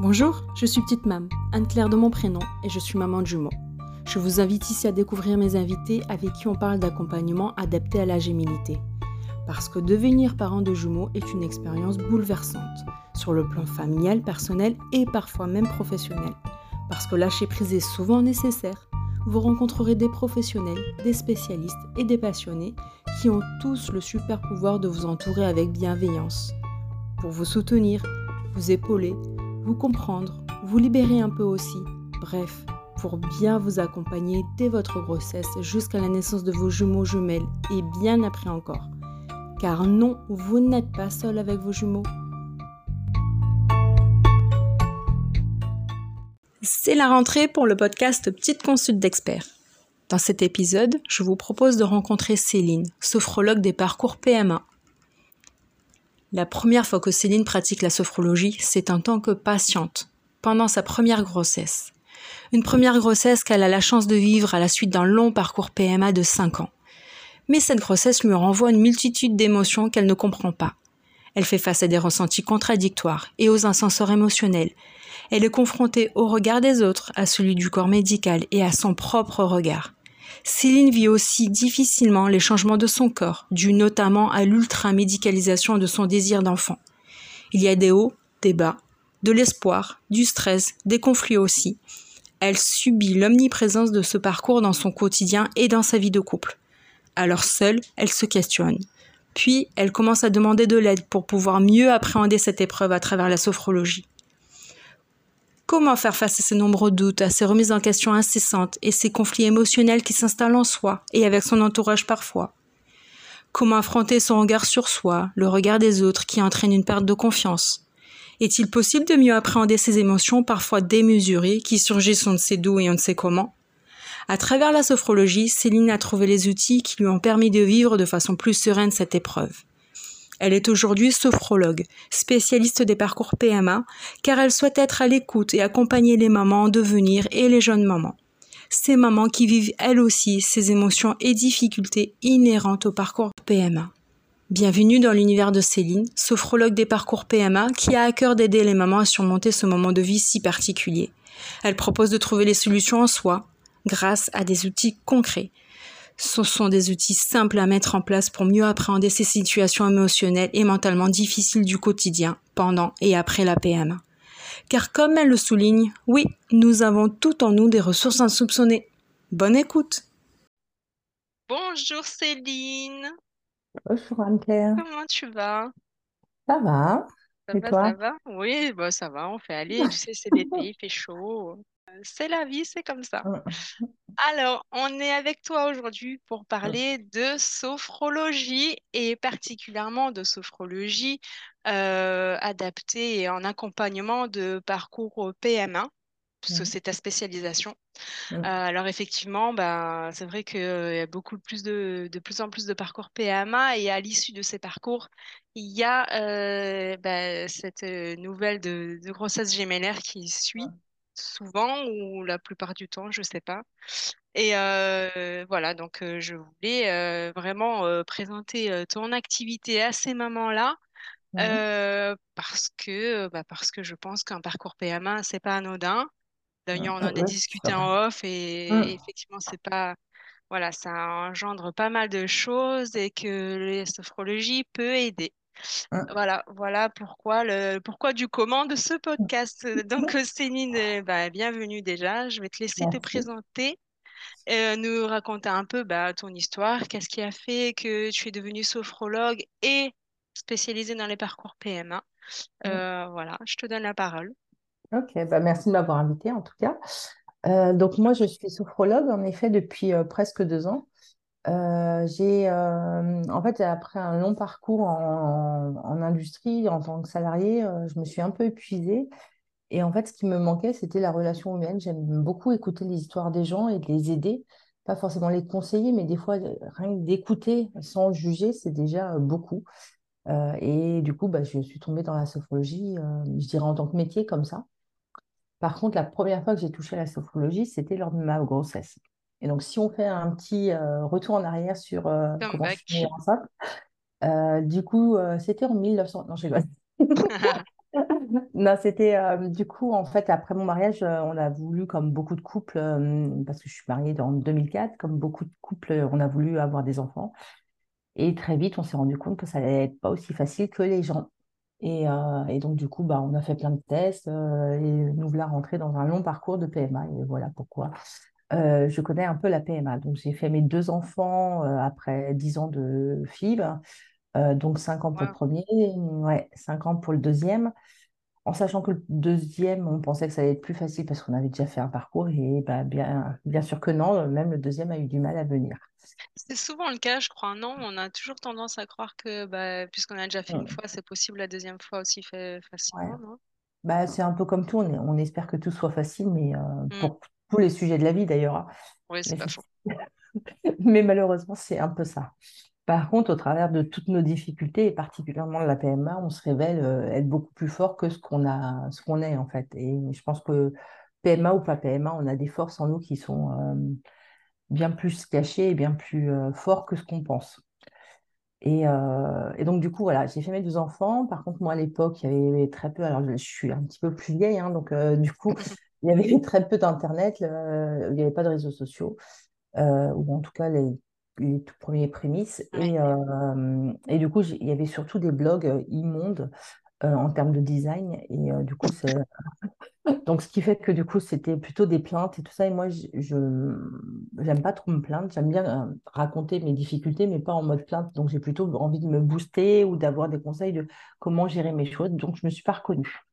Bonjour, je suis Petite Mam, Anne-Claire de mon prénom, et je suis maman de jumeaux. Je vous invite ici à découvrir mes invités avec qui on parle d'accompagnement adapté à la gémilité. Parce que devenir parent de jumeaux est une expérience bouleversante, sur le plan familial, personnel et parfois même professionnel. Parce que lâcher prise est souvent nécessaire. Vous rencontrerez des professionnels, des spécialistes et des passionnés qui ont tous le super pouvoir de vous entourer avec bienveillance. Pour vous soutenir, vous épauler, vous comprendre, vous libérer un peu aussi. Bref, pour bien vous accompagner dès votre grossesse jusqu'à la naissance de vos jumeaux jumelles et bien après encore. Car non, vous n'êtes pas seul avec vos jumeaux. C'est la rentrée pour le podcast Petite Consulte d'experts. Dans cet épisode, je vous propose de rencontrer Céline, sophrologue des parcours PMA. La première fois que Céline pratique la sophrologie, c'est en tant que patiente, pendant sa première grossesse. Une première grossesse qu'elle a la chance de vivre à la suite d'un long parcours PMA de 5 ans. Mais cette grossesse lui renvoie une multitude d'émotions qu'elle ne comprend pas. Elle fait face à des ressentis contradictoires et aux ascenseurs émotionnels. Elle est confrontée au regard des autres, à celui du corps médical et à son propre regard. Céline vit aussi difficilement les changements de son corps, dus notamment à l'ultra-médicalisation de son désir d'enfant. Il y a des hauts, des bas, de l'espoir, du stress, des conflits aussi. Elle subit l'omniprésence de ce parcours dans son quotidien et dans sa vie de couple. Alors seule, elle se questionne. Puis, elle commence à demander de l'aide pour pouvoir mieux appréhender cette épreuve à travers la sophrologie. Comment faire face à ces nombreux doutes, à ces remises en question incessantes et ces conflits émotionnels qui s'installent en soi et avec son entourage parfois? Comment affronter son regard sur soi, le regard des autres qui entraîne une perte de confiance? Est-il possible de mieux appréhender ces émotions parfois démesurées qui surgissent on ne sait d'où et on ne sait comment? À travers la sophrologie, Céline a trouvé les outils qui lui ont permis de vivre de façon plus sereine cette épreuve. Elle est aujourd'hui sophrologue, spécialiste des parcours PMA, car elle souhaite être à l'écoute et accompagner les mamans en devenir et les jeunes mamans. Ces mamans qui vivent elles aussi ces émotions et difficultés inhérentes au parcours PMA. Bienvenue dans l'univers de Céline, sophrologue des parcours PMA qui a à cœur d'aider les mamans à surmonter ce moment de vie si particulier. Elle propose de trouver les solutions en soi, grâce à des outils concrets. Ce sont des outils simples à mettre en place pour mieux appréhender ces situations émotionnelles et mentalement difficiles du quotidien, pendant et après la PMA. Car comme elle le souligne, oui, nous avons tout en nous des ressources insoupçonnées. Bonne écoute. Bonjour Céline. Bonjour Anne-Claire. Comment tu vas? Ça va. Ça va, ça va? Oui, bah, ça va, on fait aller. Tu sais, c'est l'été, il fait chaud c'est la vie, c'est comme ça. Alors, on est avec toi aujourd'hui pour parler de sophrologie et particulièrement de sophrologie euh, adaptée et en accompagnement de parcours PMA, parce que c'est ta spécialisation. Euh, alors effectivement, bah, c'est vrai qu'il y a beaucoup plus de, de plus en plus de parcours PMA et à l'issue de ces parcours, il y a euh, bah, cette nouvelle de, de grossesse gémellaire qui suit souvent ou la plupart du temps, je sais pas. Et euh, voilà, donc euh, je voulais euh, vraiment présenter ton activité à ces mamans-là. parce que, bah, parce que je pense qu'un parcours PMA, c'est pas anodin. D'ailleurs, on en a discuté en off et, mmh. effectivement, c'est pas, voilà, ça engendre pas mal de choses et que la sophrologie peut aider. Hein. Voilà, voilà pourquoi le pourquoi du comment de ce podcast. Donc Céline, euh, bah, bienvenue déjà. Je vais te laisser te présenter, euh, nous raconter un peu bah, ton histoire, qu'est-ce qui a fait que tu es devenue sophrologue et spécialisée dans les parcours PMA. Euh, voilà, je te donne la parole. Ok, bah merci de m'avoir invitée en tout cas. donc moi, je suis sophrologue en effet depuis presque deux ans. Euh, j'ai euh, en fait après un long parcours en, industrie en tant que salarié, euh, je me suis un peu épuisée et en fait ce qui me manquait c'était la relation humaine. J'aime beaucoup écouter les histoires des gens et les aider, pas forcément les conseiller, mais des fois rien que d'écouter sans juger c'est déjà beaucoup. et du coup bah, je suis tombée dans la sophrologie, je dirais en tant que métier comme ça. Par contre la première fois que j'ai touché à la sophrologie c'était lors de ma grossesse. Et donc, si on fait un petit euh, retour en arrière sur euh, comment suis enceinte, euh, du coup, c'était en 1900. Non, je Non, c'était euh, du coup, en fait, après mon mariage, euh, on a voulu, comme beaucoup de couples, euh, parce que je suis mariée en 2004, comme beaucoup de couples, on a voulu avoir des enfants. Et très vite, on s'est rendu compte que ça allait être pas aussi facile que les gens. Et, euh, et donc, du coup, bah, on a fait plein de tests euh, et nous voilà rentrés dans un long parcours de PMA. Et voilà pourquoi euh, je connais un peu la PMA. Donc, j'ai fait mes deux enfants euh, après dix ans de fibre. Euh, donc, cinq ans pour le premier, ouais, cinq ans pour le deuxième. En sachant que le deuxième, on pensait que ça allait être plus facile parce qu'on avait déjà fait un parcours. Et bah, bien, bien sûr que non, même le deuxième a eu du mal à venir. C'est souvent le cas, je crois, non? On a toujours tendance à croire que bah, puisqu'on a déjà fait une fois, c'est possible la deuxième fois aussi fait facilement? Bah, c'est un peu comme tout, on, est- on espère que tout soit facile, mais euh, Mm. pour tous les sujets de la vie d'ailleurs. hein. Oui, c'est Mais, pas faux. mais malheureusement, c'est un peu ça. Par contre, au travers de toutes nos difficultés, et particulièrement de la PMA, on se révèle euh, être beaucoup plus fort que ce qu'on a, ce qu'on est en fait. Et je pense que PMA ou pas PMA, on a des forces en nous qui sont euh, bien plus cachées et bien plus euh, forts que ce qu'on pense. Et, euh, et donc, du coup, voilà, j'ai fait mes deux enfants. Par contre, moi, à l'époque, il y avait très peu. Alors, je, suis un petit peu plus vieille, hein, donc, du coup, il y avait très peu d'Internet, euh, il n'y avait pas de réseaux sociaux, euh, ou en tout cas, les, les tout premiers prémices. Et, euh, et du coup, il y avait surtout des blogs euh, immondes en termes de design. Et du coup, c'est donc, ce qui fait que du coup, c'était plutôt des plaintes et tout ça. Et moi, je, j'aime pas trop me plaindre. J'aime bien euh, raconter mes difficultés, mais pas en mode plainte. Donc, j'ai plutôt envie de me booster ou d'avoir des conseils de comment gérer mes choses. Donc, je me suis pas reconnue.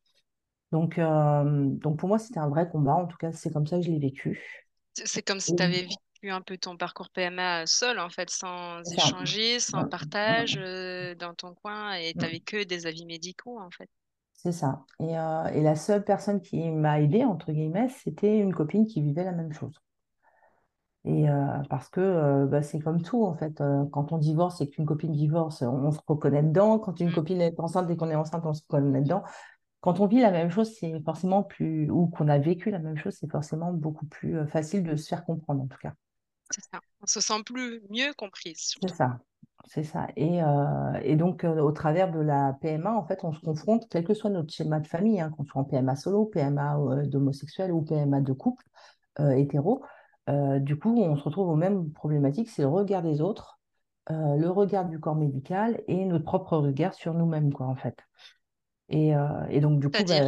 Donc, euh, donc pour moi, c'était un vrai combat. En tout cas, c'est comme ça que je l'ai vécu. C'est comme si tu avais vécu un peu ton parcours PMA seul, en fait, sans échanger, sans partage euh, dans ton coin, et tu que des avis médicaux, en fait. C'est ça. Et, euh, et la seule personne qui m'a aidée, entre guillemets, c'était une copine qui vivait la même chose. Et parce que bah, c'est comme tout, en fait. Quand on divorce et qu'une copine divorce, on, on se reconnaît dedans. Quand une Mm, copine est enceinte et qu'on est enceinte, on se reconnaît dedans. Quand on vit la même chose, c'est forcément plus, ou qu'on a vécu la même chose, c'est forcément beaucoup plus euh, facile de se faire comprendre, en tout cas. c'est ça. On se sent plus mieux comprise, C'est ça. C'est ça. Et, euh, et donc, euh, au travers de la PMA, en fait, on se confronte, quel que soit notre schéma de famille, hein, qu'on soit en PMA solo, PMA euh, d'homosexuel ou PMA de couple hétéro, du coup, on se retrouve aux mêmes problématiques, c'est le regard des autres, le regard du corps médical et notre propre regard sur nous-mêmes, quoi, en fait. Et, euh, et donc, du coup, bah,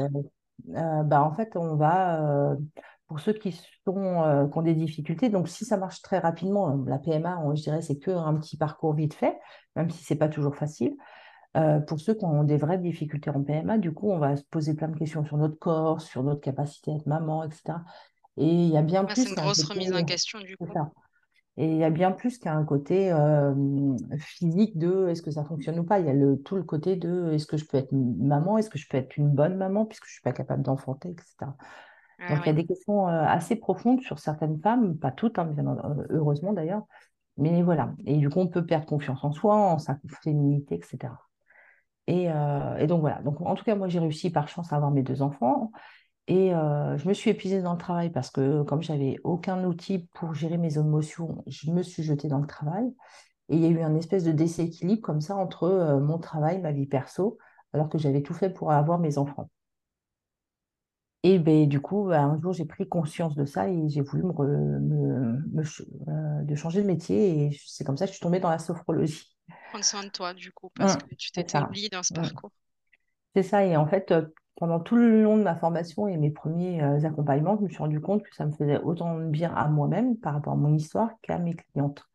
euh, bah, en fait, on va, euh, pour ceux qui sont, qui ont des difficultés, donc si ça marche très rapidement, la PMA, on- je dirais, c'est qu'un petit parcours vite fait, même si c'est pas toujours facile. Euh, pour ceux qui ont des vraies difficultés en PMA, du coup, on va se poser plein de questions sur notre corps, sur notre capacité à être maman, etc. Et il y a bien c'est plus une qu'un grosse remise en question, du c'est coup. ça. Et il y a bien plus qu'un côté euh, physique de est-ce que ça fonctionne ou pas. Il y a le, tout le côté de est-ce que je peux être maman, est-ce que je peux être une bonne maman puisque je ne suis pas capable d'enfanter, etc. Ah Donc il y a des questions euh, assez profondes sur certaines femmes, pas toutes, hein, bien heureusement d'ailleurs. Mais voilà. Et du coup, on peut perdre confiance en soi, en sa féminité, etc. Et, euh, et donc voilà. Donc en tout cas, moi j'ai réussi par chance à avoir mes deux enfants. Et euh, je me suis épuisée dans le travail parce que comme j'avais aucun outil pour gérer mes émotions, je me suis jetée dans le travail. Et il y a eu un espèce de déséquilibre comme ça entre euh, mon travail, ma vie perso, alors que j'avais tout fait pour avoir mes enfants. Et ben, du coup, bah, un jour, j'ai pris conscience de ça et j'ai voulu me, re- me- me ch- euh, de changer de métier. Et c'est comme ça que je suis tombée dans la sophrologie. Prendre soin de toi, du coup, parce Hum, que tu t'étais oubliée dans ce Hum. parcours. C'est ça. Et en fait, pendant tout le long de ma formation et mes premiers euh, accompagnements, je me suis rendu compte que ça me faisait autant de bien à moi-même par rapport à mon histoire qu'à mes clientes.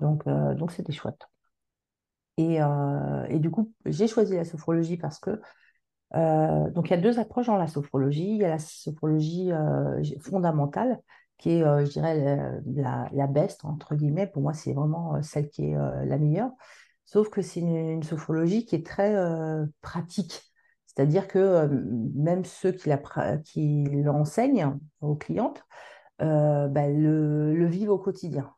Donc, euh, donc c'était chouette. Et, euh, et du coup, j'ai choisi la sophrologie parce que donc, il y a deux approches dans la sophrologie. Il y a la sophrologie fondamentale, qui est, je dirais, la, la, best, entre guillemets. Pour moi, c'est vraiment celle qui est la meilleure. Sauf que c'est une, sophrologie qui est très pratique. C'est-à-dire que euh, même ceux qui la pra- qui l'enseignent aux clientes euh, bah, le, le vivent au quotidien.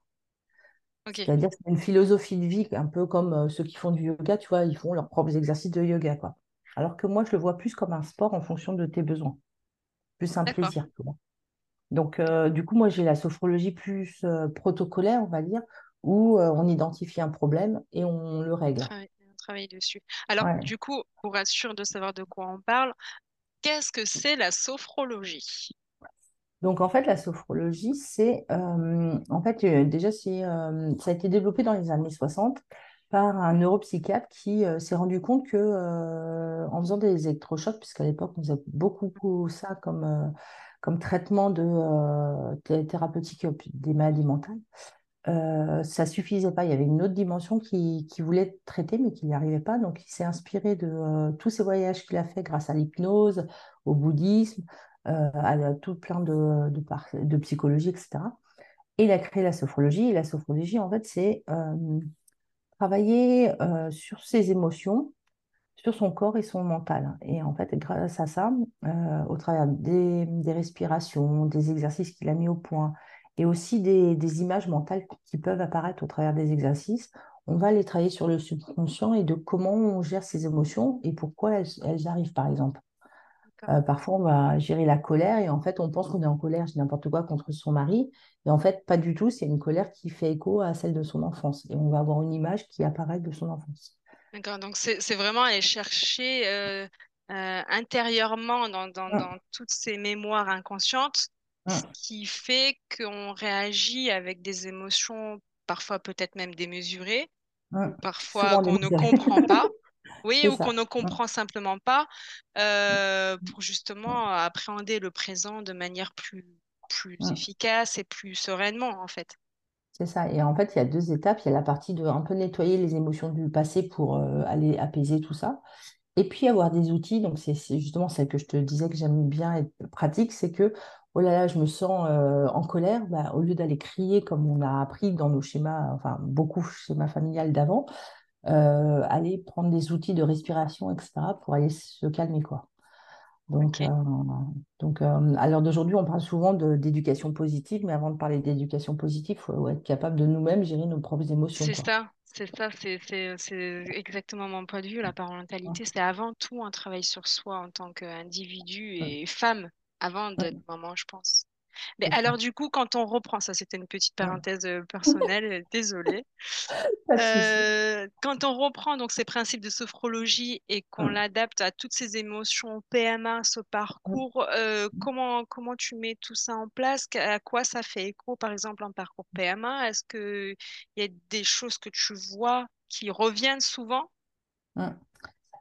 C'est-à-dire que c'est une philosophie de vie, un peu comme euh, ceux qui font du yoga, tu vois, ils font leurs propres exercices de yoga, quoi. Alors que moi, je le vois plus comme un sport en fonction de tes besoins, plus un d'accord. plaisir, tu vois. Donc, euh, du coup, moi, j'ai la sophrologie plus euh, protocolaire, on va dire, où on identifie un problème et on le règle. Très, bien, travailler dessus. Alors, Ouais. du coup, pour être sûr de savoir de quoi on parle, qu'est-ce que c'est la sophrologie? Donc en fait, la sophrologie, c'est euh, en fait euh, déjà c'est euh, ça a été développé dans les années 60 par un neuropsychiatre qui s'est rendu compte que en faisant des électrochocs, puisqu'à l'époque on faisait beaucoup, beaucoup ça comme comme traitement de thé- thérapeutique des maladies mentales, euh, ça suffisait pas. Il y avait une autre dimension qui, qui voulait traiter, mais qui n'y arrivait pas. Donc, il s'est inspiré de euh, tous ces voyages qu'il a fait grâce à l'hypnose, au bouddhisme, euh, à, tout plein de, de, psychologie, etc. Et il a créé la sophrologie. Et la sophrologie, en fait, c'est euh, travailler sur ses émotions sur son corps et son mental. Et en fait, grâce à ça, au travers des respirations, des exercices qu'il a mis au point, et aussi des, des images mentales qui peuvent apparaître au travers des exercices, on va les travailler sur le subconscient et de comment on gère ses émotions et pourquoi elles, elles arrivent, par exemple. Euh, parfois, on va gérer la colère et en fait, on pense qu'on est en colère, je n'importe quoi, contre son mari. Et en fait, pas du tout, c'est une colère qui fait écho à celle de son enfance. Et on va avoir une image qui apparaît de son enfance. D'accord. Donc, c'est, vraiment aller chercher euh, euh, intérieurement dans, dans, Hum, dans toutes ces mémoires inconscientes, ce hum, qui fait qu'on réagit avec des émotions parfois peut-être même démesurées, hum. parfois qu'on ne comprend pas. Oui, ou qu'on ne Mm, comprend simplement pas euh, pour justement appréhender le présent de manière plus, plus mm. efficace et plus sereinement, en fait. C'est ça. Et en fait, il y a deux étapes. Il y a la partie de un peu nettoyer les émotions du passé pour euh, aller apaiser tout ça. Et puis avoir des outils. Donc, c'est c'est justement celle que je te disais que j'aime bien être pratique. C'est que, oh là là, je me sens euh, en colère. Bah, au lieu d'aller crier comme on a appris dans nos schémas, enfin, beaucoup schémas familiales d'avant, euh, aller prendre des outils de respiration, etc., pour aller se calmer, quoi. Donc, euh, donc à l'heure d'aujourd'hui, on parle souvent d'éducation positive, mais avant de parler d'éducation positive, il faut être capable de nous-mêmes gérer nos propres émotions, C'est ça, c'est ça, c'est exactement mon point de vue. La parentalité, c'est avant tout un travail sur soi en tant qu'individu et femme, avant d'être maman, je pense. Mais alors du coup, quand on reprend, ça c'était une petite parenthèse euh, personnelle, euh, désolée. Euh, quand on reprend donc ces principes de sophrologie et qu'on Mm, l'adapte à toutes ces émotions PMA, ce parcours, euh, comment, comment tu mets tout ça en place? À quoi ça fait écho, par exemple, en parcours PMA? Est-ce qu'il y a des choses que tu vois qui reviennent souvent?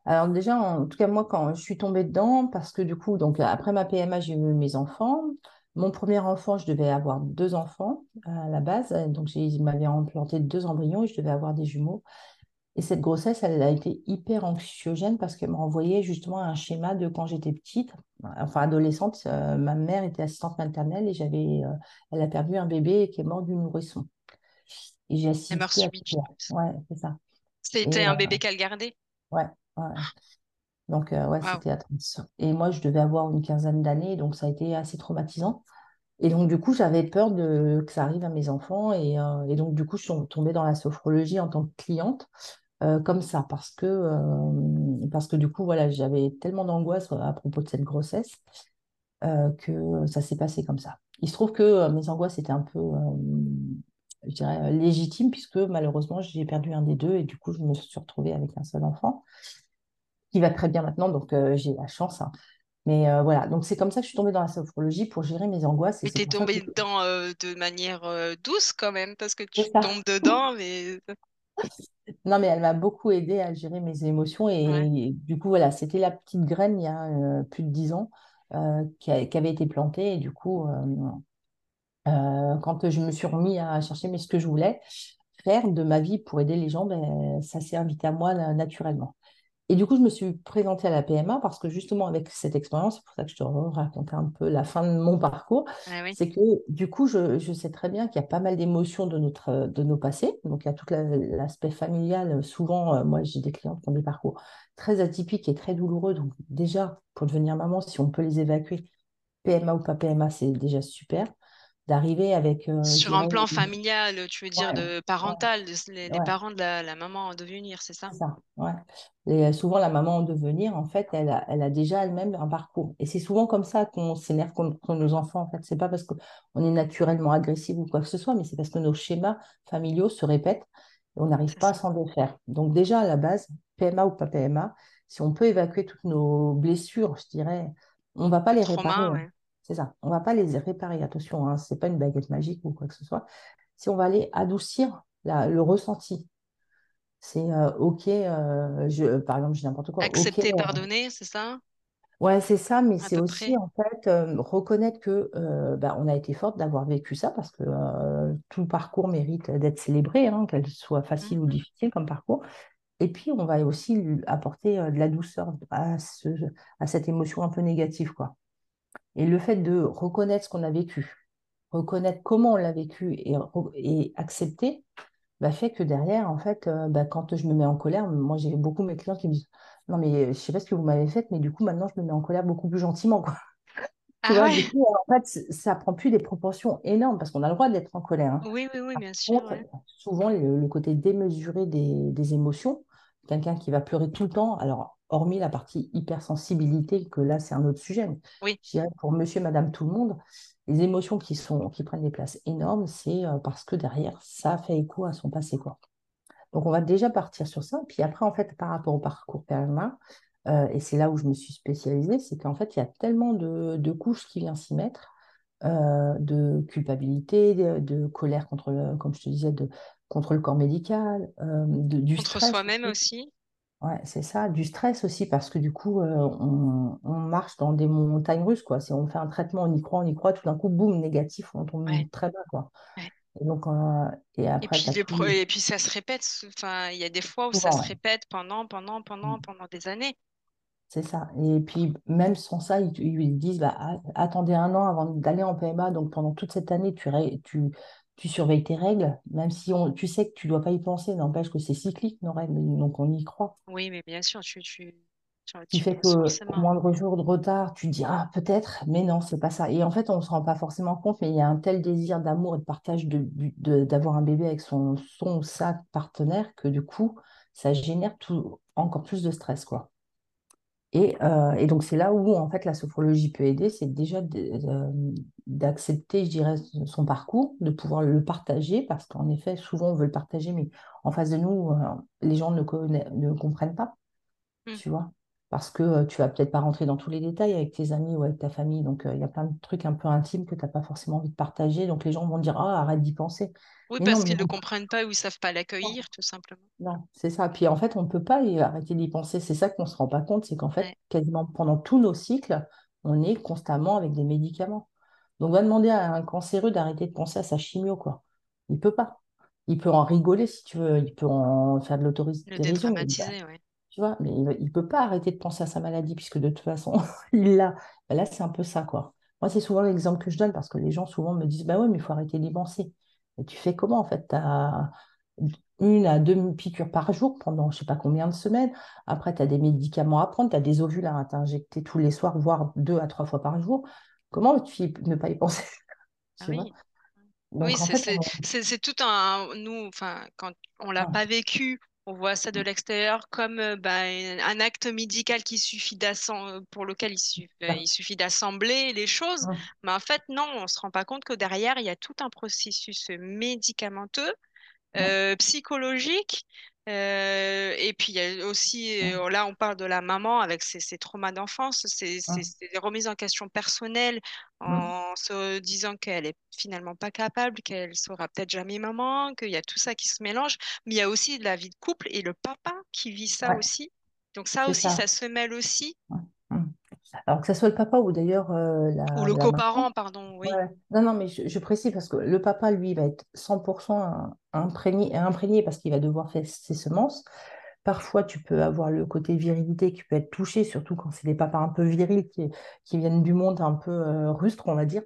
Alors déjà, en tout cas, moi, quand je suis tombée dedans, parce que du coup, donc après ma PMA, j'ai eu mes enfants. Mon premier enfant, je devais avoir deux enfants à la base. Donc, ils m'avaient implanté deux embryons et je devais avoir des jumeaux. Et cette grossesse, elle a été hyper anxiogène parce qu'elle m'a envoyé justement un schéma de quand j'étais petite, enfin adolescente. euh, ma mère était assistante maternelle et j'avais, euh, elle a perdu un bébé qui est mort du nourrisson. Et j'ai assisté subite, je ça. pense. Ouais, c'est ça. C'était un euh, bébé qu'elle gardait? ouais, ouais. Donc, euh, ouais, c'était atroce. Et moi, je devais avoir une quinzaine d'années, donc ça a été assez traumatisant. Et donc, du coup, j'avais peur de, que ça arrive à mes enfants. Et, euh, et donc, du coup, je suis tombée dans la sophrologie en tant que cliente. euh, comme ça, parce que, parce que du coup, voilà, j'avais tellement d'angoisse à propos de cette grossesse que ça s'est passé comme ça. Il se trouve que mes angoisses étaient un peu, je dirais, légitimes, puisque malheureusement, j'ai perdu un des deux et du coup, je me suis retrouvée avec un seul enfant qui va très bien maintenant, donc euh, j'ai la chance. hein. Mais euh, voilà, donc c'est comme ça que je suis tombée dans la sophrologie pour gérer mes angoisses et ça que tombée dedans euh, de manière euh, douce quand même, parce que tu tombes dedans, mais Non, mais elle m'a beaucoup aidée à gérer mes émotions. ouais, Et du coup, voilà, c'était la petite graine il y a plus de dix ans qui, a- qui avait été plantée. Et du coup, quand je me suis remis à chercher mais ce que je voulais faire de ma vie pour aider les gens, ben, ça s'est invité à moi na- naturellement. Et du coup, je me suis présentée à la PMA parce que justement, avec cette expérience, c'est pour ça que je te racontais un peu la fin de mon parcours, ah oui, c'est que du coup, je, je sais très bien qu'il y a pas mal d'émotions de, notre, de nos passés. Donc, il y a tout la- l'aspect familial. Souvent, euh, moi, j'ai des clientes qui ont des parcours très atypiques et très douloureux. Donc, déjà, pour devenir maman, si on peut les évacuer, PMA ou pas PMA, c'est déjà super. D'arriver avec, euh, Sur un plan familial, tu veux dire ouais, de parental, de- les, les ouais. parents de la, la maman en devenir, c'est ça? C'est ça, ouais. Et euh, souvent, la maman en devenir, en fait, elle a, elle a déjà elle-même un parcours. Et c'est souvent comme ça qu'on s'énerve contre nos enfants, en fait. C'est pas parce qu'on est naturellement agressif ou quoi que ce soit, mais c'est parce que nos schémas familiaux se répètent et on n'arrive pas à s'en défaire. Donc déjà, à la base, PMA ou pas PMA, si on peut évacuer toutes nos blessures, je dirais, on ne va pas Le les réparer. trauma, hein. C'est ça, on ne va pas les réparer, attention, hein, ce n'est pas une baguette magique ou quoi que ce soit. Si on va aller adoucir la- le ressenti, c'est euh, OK, euh, je, par exemple, je dis n'importe quoi, Accepter, pardonner, c'est ça? Ouais, c'est ça, mais c'est aussi près. en fait euh, reconnaître que euh, bah, on a été forte d'avoir vécu ça parce que euh, tout parcours mérite d'être célébré, hein, qu'elle soit facile ou Mhm. difficile comme parcours. Et puis on va aussi lui apporter de la douceur à, ce, à cette émotion un peu négative, quoi. Et le fait de reconnaître ce qu'on a vécu, reconnaître comment on l'a vécu et, accepter, bah, fait que derrière, en fait, euh, bah, quand je me mets en colère, moi j'ai beaucoup mes clients qui me disent, non mais je sais pas ce que vous m'avez fait, mais du coup maintenant je me mets en colère beaucoup plus gentiment, quoi. Tu Ah du coup, en fait, ça prend plus des proportions énormes parce qu'on a le droit d'être en colère. hein. Oui, oui, oui, Par bien sûr, contre, ouais. souvent, le, le côté démesuré des, des émotions, quelqu'un qui va pleurer tout le temps, alors, hormis la partie hypersensibilité, que là, c'est un autre sujet, Oui. je dirais pour monsieur, madame, tout le monde, les émotions qui sont, qui prennent des places énormes, c'est euh, parce que derrière, ça fait écho à son passé, quoi. Donc, on va déjà partir sur ça. Puis après, en fait, par rapport au parcours PMA, euh, et c'est là où je me suis spécialisée, c'est qu'en fait, il y a tellement de, de couches qui viennent s'y mettre, euh, de culpabilité, de, de colère contre le, comme je te disais, de, contre le corps médical, euh, de- du Contre soi-même aussi. Ouais, c'est ça, du stress aussi, parce que du coup, euh, on, on marche dans des montagnes russes, quoi. Si on fait un traitement, on y croit, on y croit, tout d'un coup, boum, négatif, on Ouais, tombe très bas, quoi. ouais. Et donc, euh, et Et après, puis, pro- et puis ça se répète. Enfin, il y a des fois où ça souvent, se ouais. répète pendant, pendant, pendant, pendant des années. C'est ça. Et puis, même sans ça, ils, ils disent, bah, a- attendez un an avant d'aller en PMA. Donc, pendant toute cette année, tu, ré- tu, tu surveilles tes règles, même si on, tu sais que tu dois pas y penser. N'empêche que c'est cyclique, nos règles. Donc, on y croit. Oui, mais bien sûr, tu, tu, penses que au moindre jour de retard, tu te dis, ah, peut-être, mais non, c'est pas ça. Et en fait, on ne se rend pas forcément compte, mais il y a un tel désir d'amour et de partage de, du- de- d'avoir un bébé avec son, son ou sa partenaire que du coup, ça génère tout, encore plus de stress, quoi. Et, euh, et donc, c'est là où, en fait, la sophrologie peut aider, c'est déjà de- d'accepter, je dirais, son parcours, de pouvoir le partager, parce qu'en effet, souvent, on veut le partager, mais en face de nous, euh, les gens ne, comprennent pas, Hmm. tu vois, parce que tu vas peut-être pas rentrer dans tous les détails avec tes amis ou avec ta famille, donc euh, il y a plein de trucs un peu intimes que tu n'as pas forcément envie de partager, donc les gens vont dire, ah, arrête d'y penser. Oui, Mais parce qu'ils ne comprennent pas ou ils savent pas l'accueillir, tout simplement. non, c'est ça. Puis en fait, on ne peut pas y arrêter d'y penser. C'est ça qu'on ne se rend pas compte, c'est qu'en fait, Ouais. quasiment pendant tous nos cycles, on est constamment avec des médicaments. Donc, on va demander à un cancéreux d'arrêter de penser à sa chimio, quoi. Il peut pas. Il peut en rigoler si tu veux, il peut en faire de Le il va- dédramatiser, ouais. Tu vois, mais il ne peut pas arrêter de penser à sa maladie puisque de toute façon, il l'a. Ben là, c'est un peu ça, quoi. Moi, c'est souvent l'exemple que je donne parce que les gens souvent me disent, bah ouais, mais il faut arrêter d'y penser. Et tu fais comment, en fait? Tu as une à deux piqûres par jour pendant je sais pas combien de semaines. Après, tu as des médicaments à prendre, tu as des ovules à t'injecter tous les soirs, voire deux à trois fois par jour. Comment tu ne pas y penser, Ah oui. Oui, Donc, c'est on... tout un nous enfin quand on l'a pas vécu, on voit ça de l'extérieur comme euh, ben, un acte médical qui suffit pour lequel il suffit ah, il suffit d'assembler les choses, mais en fait non, on se rend pas compte que derrière il y a tout un processus médicamenteux euh, psychologique. Euh, et puis il y a aussi, euh, là on parle de la maman avec ses, ses traumas d'enfance, ses, ses- ses remises en question personnelles en se disant qu'elle est finalement pas capable, qu'elle sera peut-être jamais maman, qu'il y a tout ça qui se mélange. Mais il y a aussi la vie de couple et le papa qui vit ça ouais, aussi. Donc ça aussi, ça. ça se mêle aussi. Ah. Alors que ce soit le papa ou d'ailleurs euh, Ou la, le la coparent, pardon, oui. ouais. Non, non, mais je, je précise parce que le papa, lui, va être 100% imprégné, imprégné parce qu'il va devoir faire ses semences. Parfois, tu peux avoir le côté virilité qui peut être touché, surtout quand c'est des papas un peu virils qui, qui viennent du monde un peu euh, rustre, on va dire.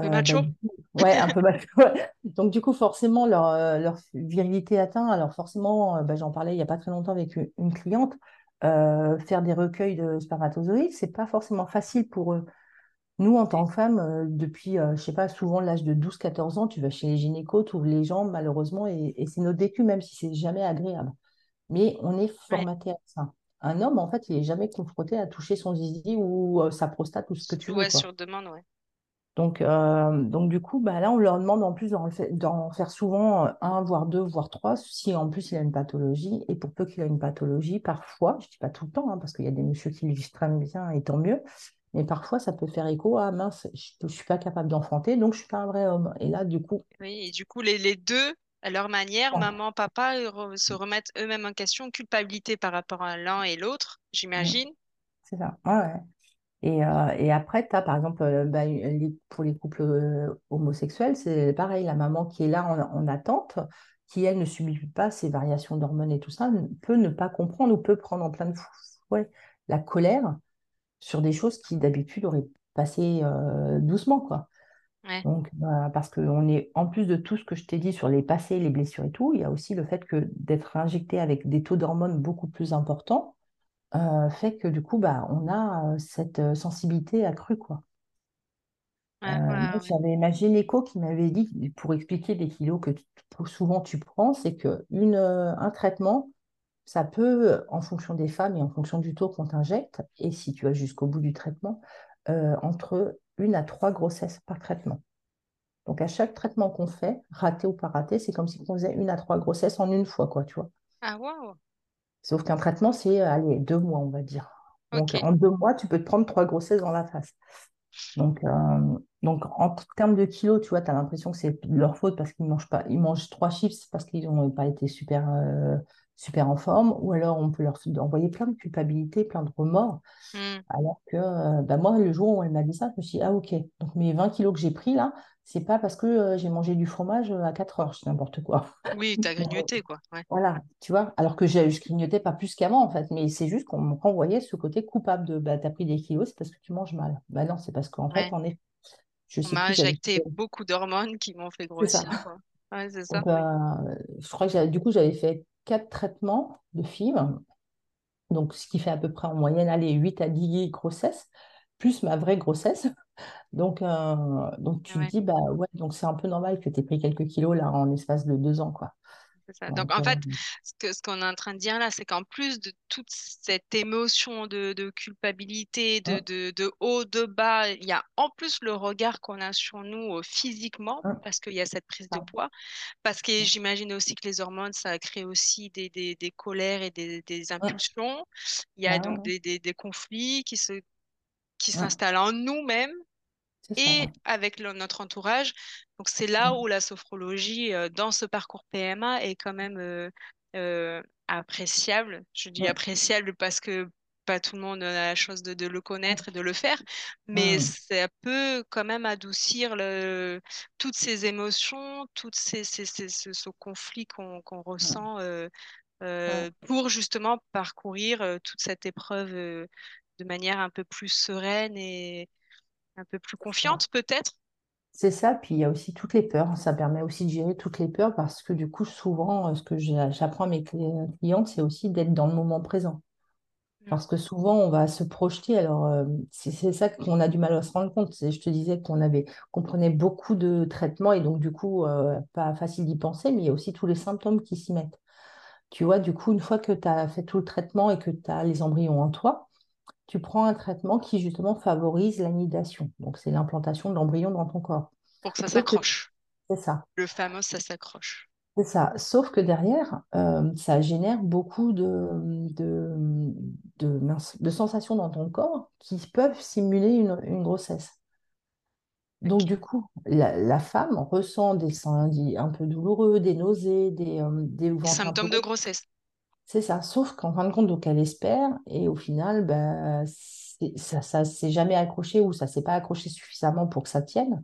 Le Euh, bah, macho. coup, ouais, un peu ouais. Donc, du coup, forcément, leur, euh, leur virilité atteint. Alors, forcément, bah, j'en parlais il n'y a pas très longtemps avec une, une cliente. Euh, faire des recueils de spermatozoïdes, c'est pas forcément facile pour eux. Nous, en tant que femmes, euh, depuis, euh, je sais pas, souvent l'âge de douze quatorze ans, tu vas chez les gynécos, tu ouvres les jambes, malheureusement, et, et c'est notre vécu, même si c'est jamais agréable. Mais on est Ouais. formaté à ça. Un homme, en fait, il est jamais confronté à toucher son zizi ou euh, sa prostate ou ce que tu veux, Ouais, sur demande, ouais. Donc, euh, donc du coup, bah, là, on leur demande en plus d'en fa- d'en faire souvent euh, un, voire deux, voire trois, si en plus il a une pathologie. Et pour peu qu'il a une pathologie, parfois, je dis pas tout le temps, hein, parce qu'il y a des messieurs qui très bien, et tant mieux, mais parfois ça peut faire écho à mince, je ne suis pas capable d'enfanter, donc je suis pas un vrai homme. Et là, du coup, Oui, et du coup, les, les deux, à leur manière, ah, maman, papa, se remettent eux-mêmes en question, culpabilité par rapport à l'un et l'autre, j'imagine. c'est ça. Ouais, ouais. Et, euh, et après, tu as par exemple, euh, bah, les- pour les couples euh, homosexuels, c'est pareil, la maman qui est là en, en attente, qui elle ne subit pas ces variations d'hormones et tout ça, peut ne pas comprendre ou peut prendre en plein fou- fouet la colère sur des choses qui d'habitude auraient passé doucement, quoi. Ouais. Donc, euh, parce qu'on est, en plus de tout ce que je t'ai dit sur les passés, les blessures et tout, il y a aussi le fait que d'être injecté avec des taux d'hormones beaucoup plus importants euh, fait que du coup, bah, on a euh, cette sensibilité accrue, quoi. Euh, Ouais, ouais, j'avais ma gynéco qui m'avait dit, pour expliquer les kilos que tu- souvent tu prends, c'est que une, euh, un traitement, ça peut, en fonction des femmes et en fonction du taux qu'on t'injecte, et si tu vas jusqu'au bout du traitement, entre une à trois grossesses par traitement. Donc, à chaque traitement qu'on fait, raté ou pas raté, c'est comme si on faisait une à trois grossesses en une fois, quoi, tu vois? Ah, waouh. Sauf qu'un traitement, c'est, euh, allez, deux mois, on va dire. Donc, en deux mois, tu peux te prendre trois grossesses dans la face. Donc, euh, donc en termes de kilos, tu vois, tu as l'impression que c'est leur faute parce qu'ils mangent pas, ils mangent trois chips parce qu'ils n'ont pas été super, euh, super en forme, ou alors on peut leur envoyer plein de culpabilité, plein de remords, Hmm. alors que euh, bah, moi, le jour où elle m'a dit ça, je me suis dit, ah ok, donc mes 20 kilos que j'ai pris là, c'est pas parce que euh, j'ai mangé du fromage à 4 heures, c'est n'importe quoi. Oui, t'as grignoté, quoi. Ouais. Voilà, tu vois, alors que je grignotais pas plus qu'avant en fait, mais c'est juste qu'on me renvoyait ce côté coupable de bah, t'as pris des kilos, c'est parce que tu manges mal. Bah non, c'est parce qu'en fait, en effet, je On m'a injecté beaucoup d'hormones qui m'ont fait ça. grossir. Ouais, c'est ça. Donc, euh, je crois que du coup, j'avais fait quatre traitements de FIV, donc ce qui fait à peu près en moyenne, allez, 8 à 10 grossesses, plus ma vraie grossesse. Donc, euh, donc tu te Ouais. dis, bah ouais, donc c'est un peu normal que tu aies pris quelques kilos là en espace de deux ans, quoi. C'est ça. Donc, Donc, en euh, fait, ce que, ce qu'on est en train de dire là, c'est qu'en plus de toute cette émotion de, de culpabilité, de, hum, de, de haut, de bas, il y a en plus le regard qu'on a sur nous euh, physiquement, hum, parce qu'il y a cette prise de poids, parce que hum, j'imagine aussi que les hormones, ça crée aussi des, des, des colères et des, des impulsions. Il y a bah donc ouais, des, des, des conflits qui se, qui hum, s'installent en nous-mêmes ça. et ouais. avec le- notre entourage. Donc c'est là où la sophrologie euh, dans ce parcours PMA est quand même euh, euh, appréciable. Je dis appréciable parce que pas tout le monde a la chance de, de le connaître et de le faire, mais ça peut quand même adoucir le, toutes ces émotions, toutes ces, ces- ces- ce, ce conflit qu'on ressent euh, pour justement parcourir toute cette épreuve euh, de manière un peu plus sereine et un peu plus confiante peut-être? C'est ça, puis il y a aussi toutes les peurs. Ça permet aussi de gérer toutes les peurs parce que du coup, souvent, euh, ce que j'apprends à mes cli- clientes, c'est aussi d'être dans le moment présent. Mm. Parce que souvent, on va se projeter. Alors, euh, c'est ça qu'on a du mal à se rendre compte. Je te disais qu'on avait, qu'on prenait beaucoup de traitements et donc, du coup, euh, pas facile d'y penser, mais il y a aussi tous les symptômes qui s'y mettent. Tu vois, du coup, une fois que tu as fait tout le traitement et que tu as les embryons en toi, tu prends un traitement qui, justement, favorise l'anidation. Donc, c'est l'implantation de l'embryon dans ton corps. Pour que ça s'accroche. c'est ça. Le fameux ça s'accroche. C'est ça. Sauf que derrière, euh, ça génère beaucoup de, de, de, sensations dans ton corps qui peuvent simuler une, une grossesse. Donc, du coup, la, la femme ressent des seins un peu douloureux, des nausées, des, euh, des peu symptômes de gros. grossesse. C'est ça. Sauf qu'en fin de compte, donc, elle espère et au final, c'est- ça ça s'est jamais accroché ou ça s'est pas accroché suffisamment pour que ça tienne.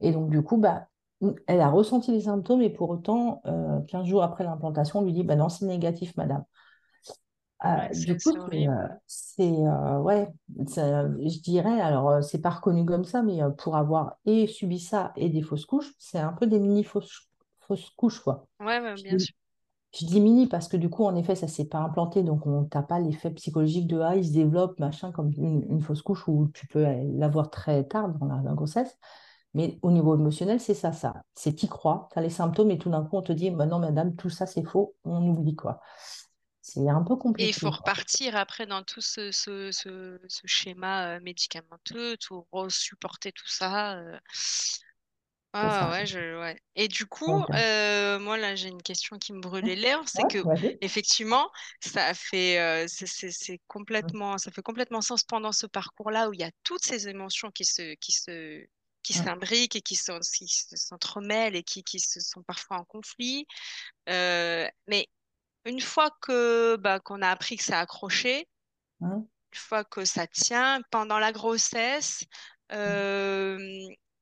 Et donc, du coup, bah, elle a ressenti les symptômes et pour autant, euh, 15 jours après l'implantation, on lui dit, bah non, c'est négatif, madame. Euh, Ouais, du coup, c'est euh, euh, ouais, ça- je dirais, alors, euh, c'est pas reconnu comme ça, mais pour avoir et subi ça et des fausses couches, c'est un peu des mini fausses, fausses couches, quoi. Ouais, ouais, Je bien dis, sûr. Je dis mini parce que du coup, en effet, ça s'est pas implanté, donc on t'a pas l'effet psychologique de, ah, il se développe, machin, comme une, une fausse couche où tu peux euh, l'avoir très tard dans la la grossesse. Mais au niveau émotionnel, c'est ça, ça. C'est t'y crois, tu as les symptômes et tout d'un coup, on te dit, bah non, madame, tout ça, c'est faux, on oublie quoi. c'est un peu Et il compliqué. faut quoi. repartir après dans tout ce, ce, ce, ce schéma euh, médicamenteux, tout supporter tout ça. euh. Ah ouais, je, ouais. Et du coup, euh, euh, moi là, j'ai une question qui me brûle les lèvres, c'est ouais, que vas-y. effectivement, ça fait, euh, c'est c'est- c'est complètement, ça fait complètement sens pendant ce parcours-là où il y a toutes ces émotions qui se, qui se, qui Mm, s'imbriquent et qui sont, qui se- s'entremêlent et qui, qui se sont parfois en conflit. Euh, mais une fois que, bah, qu'on a appris que ça a accroché, mm, une fois que ça tient pendant la grossesse, euh,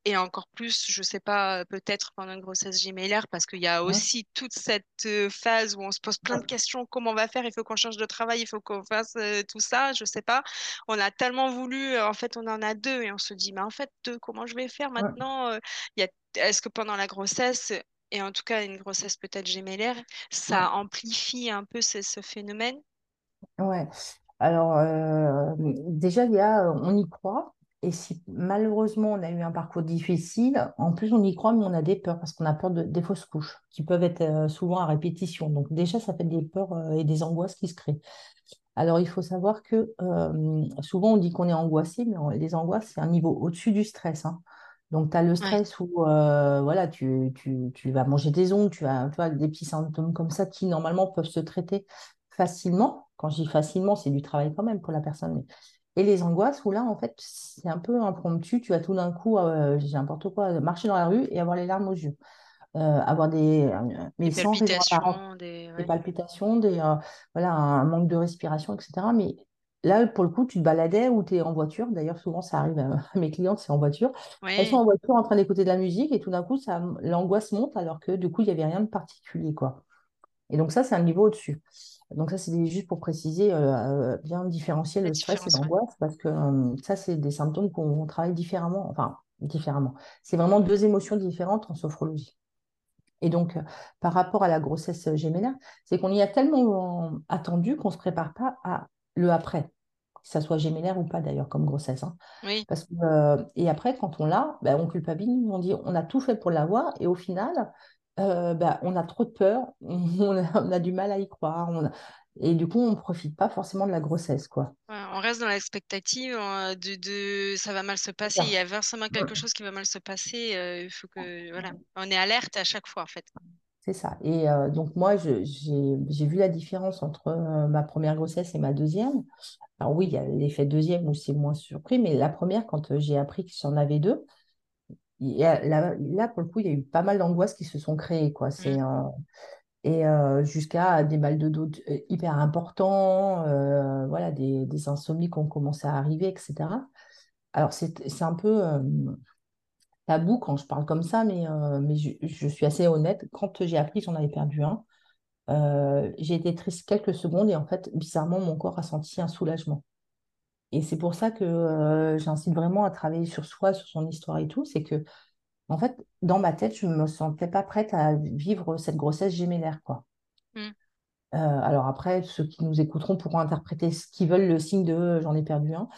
et encore plus, je sais pas, peut-être pendant une grossesse gémellaire, parce qu'il y a aussi toute cette phase où on se pose plein de questions, comment on va faire, il faut qu'on change de travail, il faut qu'on fasse euh, tout ça, je sais pas. On a tellement voulu, en fait, on en a deux, et on se dit, mais en fait, deux, comment je vais faire Ouais, maintenant? a... Est-ce que pendant la grossesse, et en tout cas une grossesse peut-être gémellaire, ouais, ça amplifie un peu ce, ce phénomène? ouais. Alors, euh, déjà, il y a, on y croit. Et si malheureusement on a eu un parcours difficile, en plus on y croit, mais on a des peurs parce qu'on a peur de, des fausses couches qui peuvent être euh, souvent à répétition. Donc déjà, ça fait des peurs euh, et des angoisses qui se créent. Alors, il faut savoir que euh, souvent on dit qu'on est angoissé, mais en- les angoisses, c'est un niveau au-dessus du stress. hein. Donc, tu as le Ouais. stress où voilà, tu, tu, tu vas manger des ongles, tu as, tu vois, des petits symptômes comme ça qui normalement peuvent se traiter facilement. Quand je dis facilement, c'est du travail quand même pour la personne. mais- Et les angoisses où là, en fait, c'est un peu impromptu. Tu vas tout d'un coup, euh, j'ai n'importe quoi, marcher dans la rue et avoir les larmes aux yeux. Euh, avoir des, euh, Des sans palpitations, des... des Ouais. palpitations, des, voilà, un manque de respiration, etc. Mais là, pour le coup, tu te baladais ou tu es en voiture. D'ailleurs, souvent, ça arrive à, mes clientes, c'est en voiture. Elles sont en voiture en train d'écouter de la musique et tout d'un coup, ça, l'angoisse monte alors que du coup, il n'y avait rien de particulier, quoi. Et donc ça, c'est un niveau au-dessus. Donc ça, c'est juste pour préciser, euh, euh, bien différencier le stress et l'angoisse parce que euh, ça, c'est des symptômes qu'on travaille différemment. Enfin, différemment. C'est vraiment deux émotions différentes en sophrologie. Et donc, euh, par rapport à la grossesse gémellaire, c'est qu'on y a tellement attendu qu'on ne se prépare pas à le après, que ça soit gémellaire ou pas d'ailleurs comme grossesse. hein. Oui, Parce que, euh, et après, quand on l'a, ben, on culpabilise, on dit on a tout fait pour l'avoir, et au final, euh, ben, on a trop de peur, on a, on a du mal à y croire, on a- et du coup, on ne profite pas forcément de la grossesse, quoi. Ouais, on reste dans l'expectative euh, de, de ça va mal se passer. Il y a forcément quelque chose qui va mal se passer. euh, il faut que voilà, on est alerte à chaque fois en fait. C'est ça. Et euh, donc, moi, j'ai vu la différence entre euh, ma première grossesse et ma deuxième. Alors oui, il y a l'effet deuxième où c'est moins surpris, mais la première, quand j'ai appris que j'en avais deux, y a- là, là, pour le coup, il y a eu pas mal d'angoisses qui se sont créées, quoi. Mm. C'est, euh, et euh, jusqu'à des mal de dos euh, hyper importants, euh, voilà, des, des insomnies qui ont commencé à arriver, etc. Alors, c'est c'est un peu euh, tabou quand je parle comme ça, mais, mais je, je suis assez honnête. Quand j'ai appris que j'en avais perdu un, j'ai été triste quelques secondes et en fait, bizarrement, mon corps a senti un soulagement. Et c'est pour ça que euh, j'incite vraiment à travailler sur soi, sur son histoire et tout. C'est que, en fait, dans ma tête, je ne me sentais pas prête à vivre cette grossesse gémellaire, quoi. Mm. Euh, alors après, ceux qui nous écouteront pourront interpréter ce qu'ils veulent, le signe de euh, j'en ai perdu un.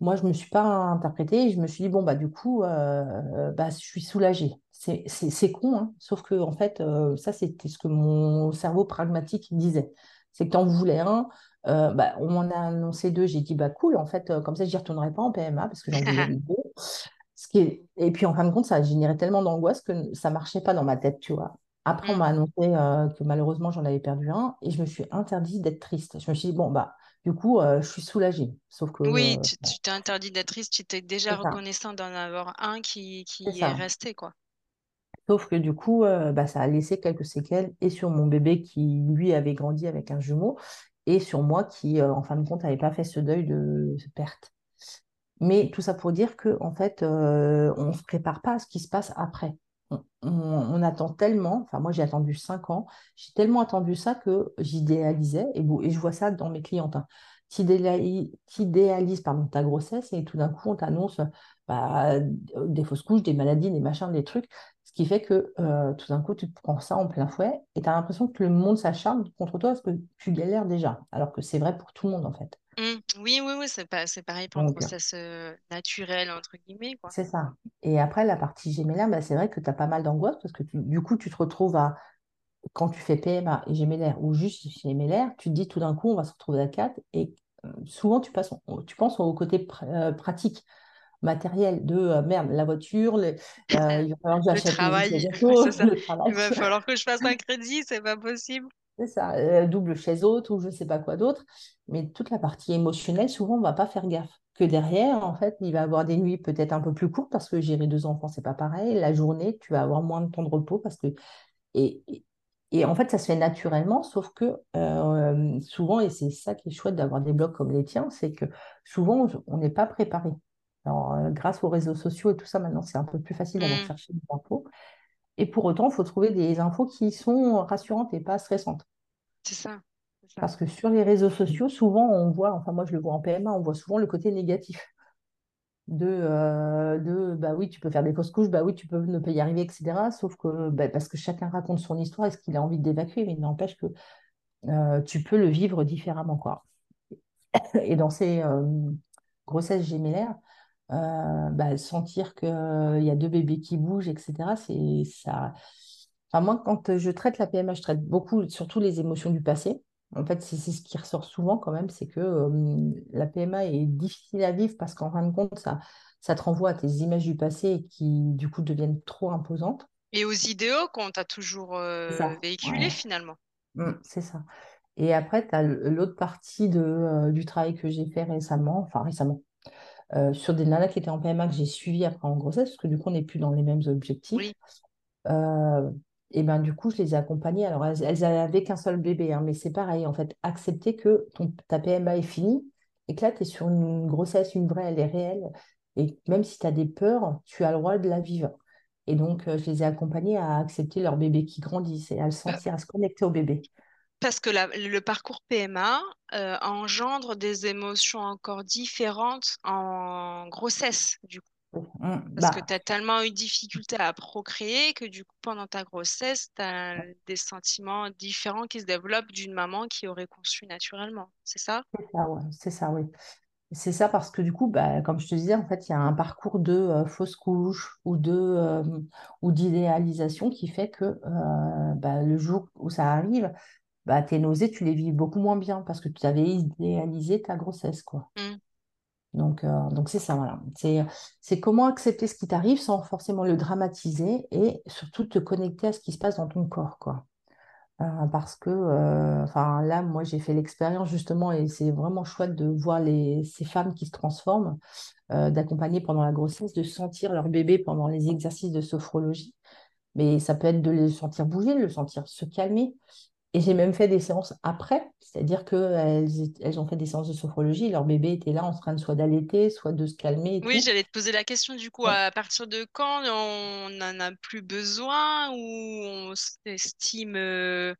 Moi, je ne me suis pas interprétée et je me suis dit, bon, bah, du coup, bah, je suis soulagée. C'est con, hein, sauf que, en fait, ça, c'était ce que mon cerveau pragmatique disait. C'est que tu en voulais un, euh, bah, on m'en a annoncé deux, j'ai dit, bah, cool, en fait, comme ça, je n'y retournerai pas en PMA parce que j'en voulais deux. Ce qui est... Et puis, en fin de compte, ça a généré tellement d'angoisse que ça ne marchait pas dans ma tête, tu vois. Après, on Mm. m'a annoncé euh, que malheureusement, j'en avais perdu un et je me suis interdit d'être triste. Je me suis dit, bon, bah, du coup, euh, je suis soulagée. Sauf que, Oui, euh, tu t'es interdit d'être triste, tu t'es déjà reconnaissant d'en avoir un qui, est resté quoi. Sauf que du coup, bah, ça a laissé quelques séquelles et sur mon bébé qui, lui, avait grandi avec un jumeau et sur moi qui, euh, en fin de compte, n'avait pas fait ce deuil de perte. Mais tout ça pour dire que en fait, euh, on ne se prépare pas à ce qui se passe après. On, attend tellement, enfin moi j'ai attendu cinq ans, j'ai tellement attendu ça que j'idéalisais, et, je vois ça dans mes clientes. Hein. Tu idéalises ta grossesse et tout d'un coup on t'annonce bah, des fausses couches, des maladies, des machins, des trucs, qui fait que euh, tout d'un coup tu prends ça en plein fouet et tu as l'impression que le monde s'acharne contre toi parce que tu galères déjà, alors que c'est vrai pour tout le monde en fait. Mm. Oui, oui, oui, c'est pas, c'est pareil pour une Donc, grossesse euh, naturelle entre guillemets quoi. C'est ça. Et après, la partie gémellaire, bah, c'est vrai que tu as pas mal d'angoisse parce que tu- du coup, tu te retrouves à quand tu fais PMA et gémellaire ou juste gémellaire, tu te dis tout d'un coup, on va se retrouver à quatre et euh, souvent tu, passes, tu penses au côté euh, pratique, matériel de euh, merde, la voiture, le, il va falloir que j'achète travail, le travail. Il va falloir que je fasse un crédit, c'est pas possible. C'est ça, double chaise haute ou je sais pas quoi d'autre. Mais toute la partie émotionnelle, souvent, on va pas faire gaffe. Que derrière, en fait, il va avoir des nuits peut-être un peu plus courtes parce que gérer deux enfants, c'est pas pareil. La journée, tu vas avoir moins de temps de repos parce que. Et, et en fait, ça se fait naturellement, sauf que euh, souvent, et c'est ça qui est chouette d'avoir des blogs comme les tiens, c'est que souvent, on n'est pas préparé. Alors, euh, grâce aux réseaux sociaux et tout ça, maintenant, c'est un peu plus facile d'avoir mmh. cherché des infos. Et pour autant, il faut trouver des infos qui sont rassurantes et pas stressantes. C'est ça. Parce que sur les réseaux sociaux, souvent, on voit, enfin, moi, je le vois en PMA, on voit souvent le côté négatif de, euh, de bah oui, tu peux faire des fausses couches, bah oui, tu peux ne pas y arriver, etc. Sauf que bah, parce que chacun raconte son histoire et ce qu'il a envie d'évacuer, mais il n'empêche que euh, tu peux le vivre différemment. Quoi. Et dans ces euh, grossesses gémellaires, bah, sentir qu'il y a deux bébés qui bougent, etc., c'est ça. Enfin, moi, quand je traite la PMA, je traite beaucoup, surtout les émotions du passé. En fait, c'est ce qui ressort souvent quand même, c'est que la PMA est difficile à vivre parce qu'en fin de compte, ça, ça te renvoie à tes images du passé qui, du coup, deviennent trop imposantes. Et aux idéaux qu'on t'a toujours véhiculés finalement. Mmh, c'est ça. Et après, tu as l'autre partie de, du travail que j'ai fait récemment, enfin récemment, sur des nanas qui étaient en PMA que j'ai suivies après en grossesse, parce que du coup, on n'est plus dans les mêmes objectifs. Oui et ben du coup, je les ai accompagnées. Alors, elles, n'avaient qu'un seul bébé, hein, mais c'est pareil, en fait, accepter que ton, ta PMA est finie et que là, tu es sur une grossesse, une vraie, elle est réelle. Et même si tu as des peurs, tu as le droit de la vivre. Et donc, euh, je les ai accompagnées à accepter leur bébé qui grandissent et à le sentir, à se connecter au bébé. Parce que le parcours PMA euh, engendre des émotions encore différentes en grossesse, du coup. Mmh, Parce que bah tu as tellement eu de difficultés à procréer que du coup, pendant ta grossesse, tu as des sentiments différents qui se développent d'une maman qui aurait conçu naturellement. C'est ça? C'est ça, ouais. C'est ça, oui. C'est ça parce que du coup, bah, comme je te disais, en fait, il y a un parcours de euh, fausse couche ou de euh, ou d'idéalisation qui fait que euh, bah, le jour où ça arrive, bah, tes nausées, tu les vis beaucoup moins bien parce que tu avais idéalisé ta grossesse, quoi. Mmh. Donc, euh, donc c'est ça, voilà. C'est, comment accepter ce qui t'arrive sans forcément le dramatiser et surtout te connecter à ce qui se passe dans ton corps, quoi. Euh, parce que, euh, là, moi, j'ai fait l'expérience justement et c'est vraiment chouette de voir les, ces femmes qui se transforment, d'accompagner pendant la grossesse, de sentir leur bébé pendant les exercices de sophrologie. Mais ça peut être de le sentir bouger, de le sentir se calmer. Et j'ai même fait des séances après, c'est-à-dire qu'elles elles ont fait des séances de sophrologie, leur bébé était là en train de soit d'allaiter, soit de se calmer. oui, j'allais te poser la question du coup, à partir de quand on n'en a plus besoin ou on s'estime euh,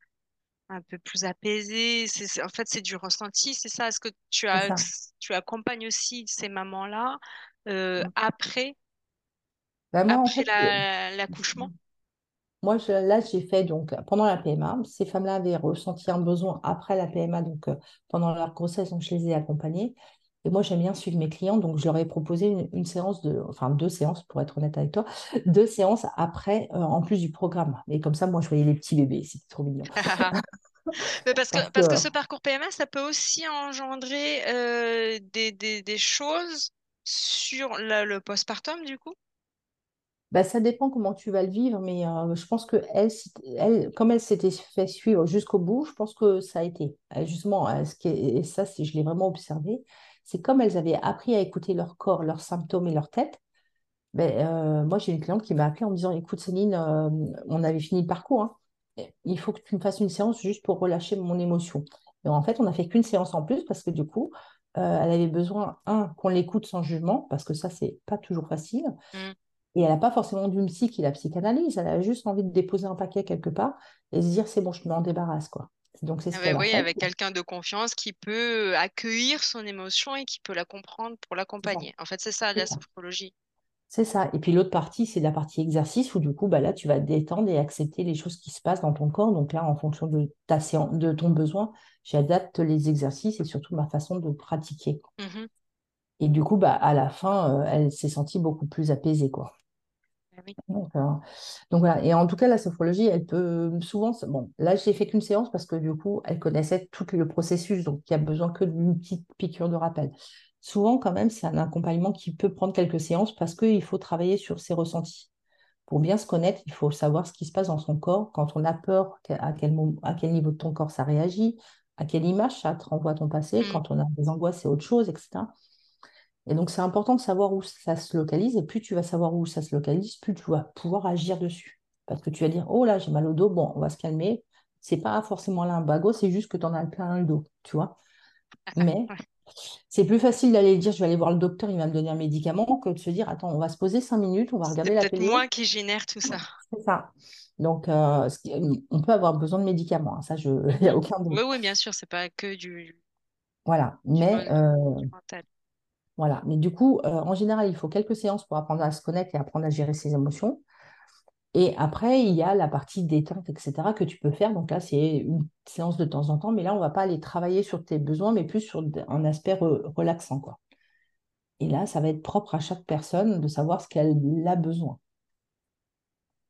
un peu plus apaisé? En fait, c'est du ressenti, c'est ça? Est-ce que tu, as, tu accompagnes aussi ces mamans-là euh, après, bah, après l'accouchement? Moi, là, j'ai fait donc pendant la PMA. Ces femmes-là avaient ressenti un besoin après la PMA, donc euh, pendant leur grossesse, donc je les ai accompagnées. Et moi, j'aime bien suivre mes clients, donc je leur ai proposé une, séance de, enfin deux séances pour être honnête avec toi, deux séances après, euh, en plus du programme. Et comme ça, moi, je voyais les petits bébés, c'était trop mignon. Mais parce, que, parce que ce parcours PMA, ça peut aussi engendrer euh, des, des, des, choses sur le postpartum, du coup? Bah, ça dépend comment tu vas le vivre, mais euh, je pense que elle, elle, comme elle s'était fait suivre jusqu'au bout, je pense que ça a été. Justement, ce qui et ça, je l'ai vraiment observé, c'est comme elles avaient appris à écouter leur corps, leurs symptômes et leur tête. Ben, euh, moi, j'ai une cliente qui m'a appelé en me disant, écoute Céline, euh, on avait fini le parcours, hein. il faut que tu me fasses une séance juste pour relâcher mon émotion. Et en fait, on n'a fait qu'une séance en plus parce que du coup, elle avait besoin, un, qu'on l'écoute sans jugement, parce que ça, c'est pas toujours facile. Et elle n'a pas forcément d'une psy qui la psychanalyse, elle a juste envie de déposer un paquet quelque part et se dire c'est bon, je m'en débarrasse. quoi. Donc c'est ce ah oui, avec quelqu'un de confiance qui peut accueillir son émotion et qui peut la comprendre pour l'accompagner. En fait, c'est ça la sophrologie. C'est ça. Et puis l'autre partie, c'est la partie exercice où du coup, bah là, tu vas détendre et accepter les choses qui se passent dans ton corps. Donc là, en fonction de, ta de ton besoin, j'adapte les exercices et surtout ma façon de pratiquer. Mmh et du coup, bah, à la fin, euh, elle s'est sentie beaucoup plus apaisée. Quoi. Ah oui. Donc, euh, donc voilà. Et en tout cas, la sophrologie, elle peut souvent. Bon, là, j'ai fait qu'une séance parce que du coup, elle connaissait tout le processus, donc il y a besoin que d'une petite piqûre de rappel. Souvent, quand même, c'est un accompagnement qui peut prendre quelques séances parce qu'il faut travailler sur ses ressentis. Pour bien se connaître, il faut savoir ce qui se passe dans son corps. Quand on a peur, à quel, moment, à quel niveau de ton corps ça réagit, à quelle image ça te renvoie à ton passé. Mm. Quand on a des angoisses, c'est autre chose, etc. Et donc, c'est important de savoir où ça se localise. Et plus tu vas savoir où ça se localise, plus tu vas pouvoir agir dessus. Parce que tu vas dire, oh là, j'ai mal au dos, bon, on va se calmer. C'est pas forcément là un bagot, c'est juste que tu en as plein le dos, tu vois. Mais c'est plus facile d'aller dire, je vais aller voir le docteur, il va me donner un médicament, que de se dire, attends, on va se poser cinq minutes, on va C'est regarder la peut-être télé. moi qui génère tout ça. C'est ça. Donc, euh, on peut avoir besoin de médicaments, hein, ça, je, il n'y a aucun doute. Oui, oui, bien sûr, c'est pas que du, Voilà. du, Mais euh, du mental. Voilà. Mais du coup, euh, en général, il faut quelques séances pour apprendre à se connaître et apprendre à gérer ses émotions. Et après, il y a la partie détente, etc., que tu peux faire. Donc là, c'est une séance de temps en temps. Mais là, on ne va pas aller travailler sur tes besoins, mais plus sur un aspect re- relaxant, quoi. Et là, ça va être propre à chaque personne de savoir ce qu'elle a besoin.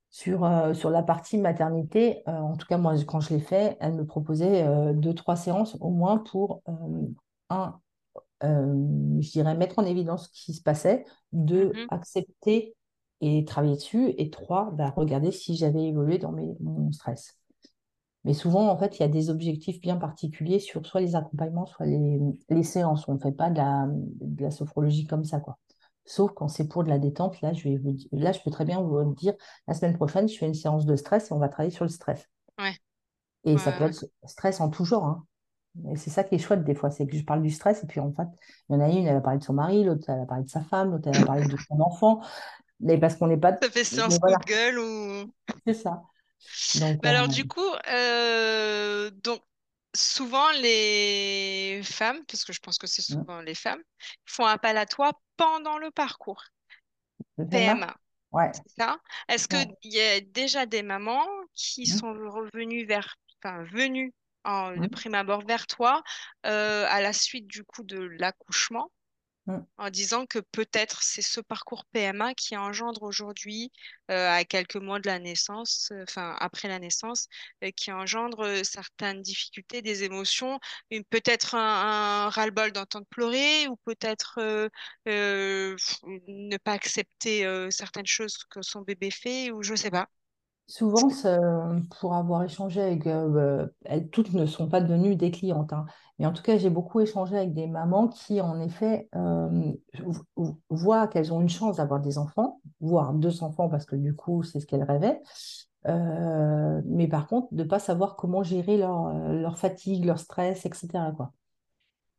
Sur, euh, la partie maternité, euh, en tout cas, moi, quand je l'ai fait, elle me proposait deux, trois séances au moins pour, un, je dirais, mettre en évidence ce qui se passait, deux, Mhm. accepter et travailler dessus, et trois, bah, regarder si j'avais évolué dans mes, mon stress. Mais souvent, en fait, il y a des objectifs bien particuliers sur soit les accompagnements, soit les, les séances. On ne fait pas de la, de la sophrologie comme ça, quoi. Sauf quand c'est pour de la détente, là, je vais vous là, je peux très bien vous dire, la semaine prochaine, je fais une séance de stress et on va travailler sur le stress. Ouais, Et ouais, ça peut ouais. être stress en tout genre, hein. Et c'est ça qui est chouette des fois, c'est que je parle du stress et puis en fait, il y en a une, elle va parler de son mari, l'autre, elle va parler de sa femme, l'autre, elle va parler de son enfant. Mais parce qu'on n'est pas... Ça fait coup voilà, gueule ou... c'est ça. Donc, Mais euh, alors du coup, euh, donc souvent les femmes, parce que je pense que c'est hmm, souvent les femmes, font appel à toi pendant le parcours le PMA? Ouais, c'est ça? Est-ce ouais. qu'il y a déjà des mamans qui hmm, sont revenues vers, enfin venues en, de hmm, prime abord vers toi euh, à la suite du coup de l'accouchement? hmm. en disant que peut-être c'est ce parcours PMA qui engendre aujourd'hui, euh, à quelques mois de la naissance, euh, enfin après la naissance, euh, qui engendre certaines difficultés, des émotions, une- peut-être un, un ras-le-bol d'entendre pleurer ou peut-être ne pas accepter certaines choses que son bébé fait ou je sais pas. Souvent, pour avoir échangé avec, euh, euh, elles toutes ne sont pas devenues des clientes, hein. Mais en tout cas, j'ai beaucoup échangé avec des mamans qui, en effet, euh, vo- voient qu'elles ont une chance d'avoir des enfants, voire deux enfants, parce que du coup, c'est ce qu'elles rêvaient. Euh, mais par contre, de ne pas savoir comment gérer leur, leur fatigue, leur stress, etc., quoi.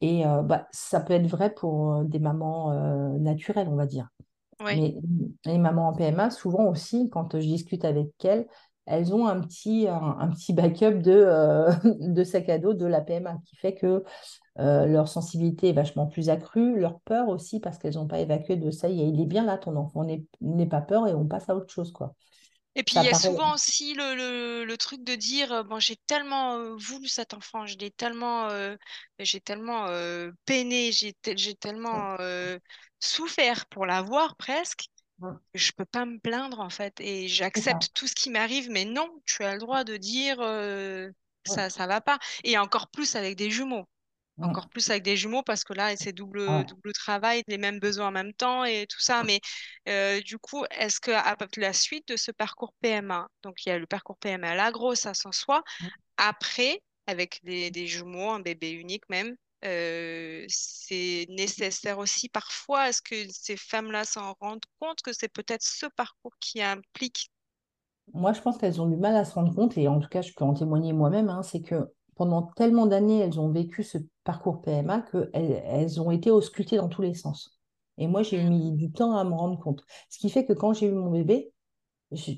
Et bah, ça peut être vrai pour des mamans naturelles, on va dire. Mais les mamans en PMA, souvent aussi, quand je discute avec elles, elles ont un petit, backup de, euh, de sac à dos de la PMA qui fait que euh, leur sensibilité est vachement plus accrue, leur peur aussi, parce qu'elles n'ont pas évacué de ça il est bien là, ton enfant, n'aie n'aie pas peur et on passe à autre chose, quoi. Et puis, il y a paraît. souvent aussi le, le, le truc de dire, euh, bon, j'ai tellement euh, voulu cet enfant, je l'ai tellement, euh, j'ai tellement euh, peiné, j'ai te- j'ai tellement euh, souffert pour l'avoir presque, que je peux pas me plaindre en fait. Et j'accepte tout ce qui m'arrive, mais non, tu as le droit de dire ça, ça va pas. Et encore plus avec des jumeaux. Mm. Encore plus avec des jumeaux parce que là, c'est double, ouais. double travail, les mêmes besoins en même temps et tout ça. Mais euh, du coup, est-ce que à la suite de ce parcours PMA, donc il y a le parcours PMA, la grossesse en soi, après, avec des, des jumeaux, un bébé unique même, euh, c'est nécessaire aussi parfois? Est-ce que ces femmes-là s'en rendent compte que c'est peut-être ce parcours qui implique... Moi, je pense qu'elles ont du mal à se rendre compte, et en tout cas, je peux en témoigner moi-même, hein, c'est que pendant tellement d'années, elles ont vécu ce parcours PMA qu'elles elles ont été auscultées dans tous les sens. Et moi, j'ai mis du temps à me rendre compte. Ce qui fait que quand j'ai eu mon bébé,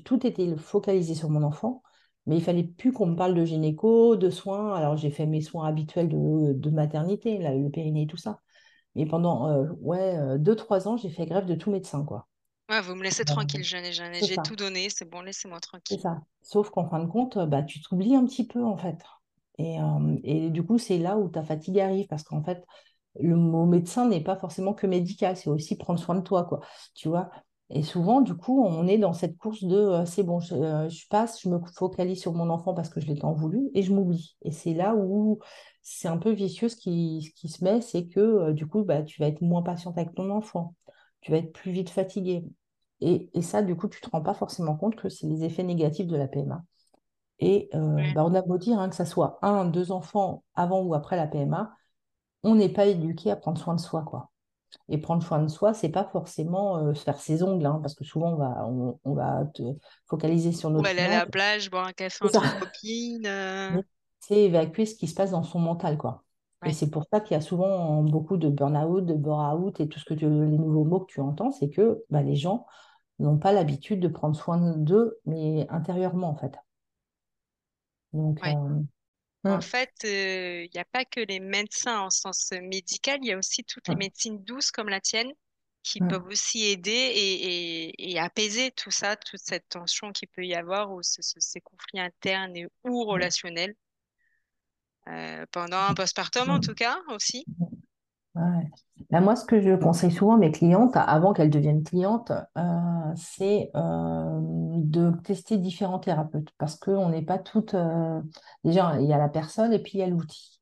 tout été focalisé sur mon enfant, mais il fallait plus qu'on me parle de gynéco, de soins. Alors, j'ai fait mes soins habituels de, de maternité, là, le périnée, tout ça. Mais pendant euh, ouais, euh, deux, trois ans, j'ai fait grève de tout médecin, quoi. Ouais, vous me laissez Euh, tranquille, je n'ai jamais- c'est j'ai tout donné, c'est bon, laissez-moi C'est tranquille. ça. Sauf qu'en fin de compte, euh, bah, tu t'oublies un petit peu, en fait. Et, euh, et du coup, c'est là où ta fatigue arrive, parce qu'en fait, le mot médecin n'est pas forcément que médical, c'est aussi prendre soin de toi, quoi. Tu vois? Et souvent, du coup, on est dans cette course de euh, c'est bon, je, euh, je passe, je me focalise sur mon enfant parce que je l'ai tant voulu et je m'oublie. Et c'est là où c'est un peu vicieux ce qui, se met, c'est que du coup, bah, tu vas être moins patiente avec ton enfant, tu vas être plus vite fatigué. Et, et ça, du coup, tu ne te rends pas forcément compte que c'est les effets négatifs de la PMA. Et euh, Ouais. bah, on a beau dire hein, que ça soit un, deux enfants avant ou après la PMA, on n'est pas éduqué à prendre soin de soi, quoi. Et prendre soin de soi, c'est pas forcément euh, se faire ses ongles, hein, parce que souvent on va, on, on va te focaliser sur notre aller à la plage, boire un café entre copines. euh, c'est évacuer ce qui se passe dans son mental, quoi. Et c'est pour ça qu'il y a souvent beaucoup de burn-out, de bore-out et tout ce que tu, les nouveaux mots que tu entends, c'est que bah, les gens n'ont pas l'habitude de prendre soin d'eux, mais intérieurement, en fait. Donc, Ouais. euh, En fait, euh, il n'y a pas que les médecins en sens médical, il y a aussi toutes les médecines douces comme la tienne qui peuvent aussi aider et, et- et apaiser tout ça, toute cette tension qu'il peut y avoir ou ce- ce- ces conflits internes et, ou relationnels euh, pendant un postpartum en tout cas aussi. Ouais. Bah, moi, ce que je conseille souvent à mes clientes, avant qu'elles deviennent clientes, euh, c'est euh, de tester différents thérapeutes parce qu'on n'est pas toutes. euh, Déjà, il y a la personne et puis il y a l'outil.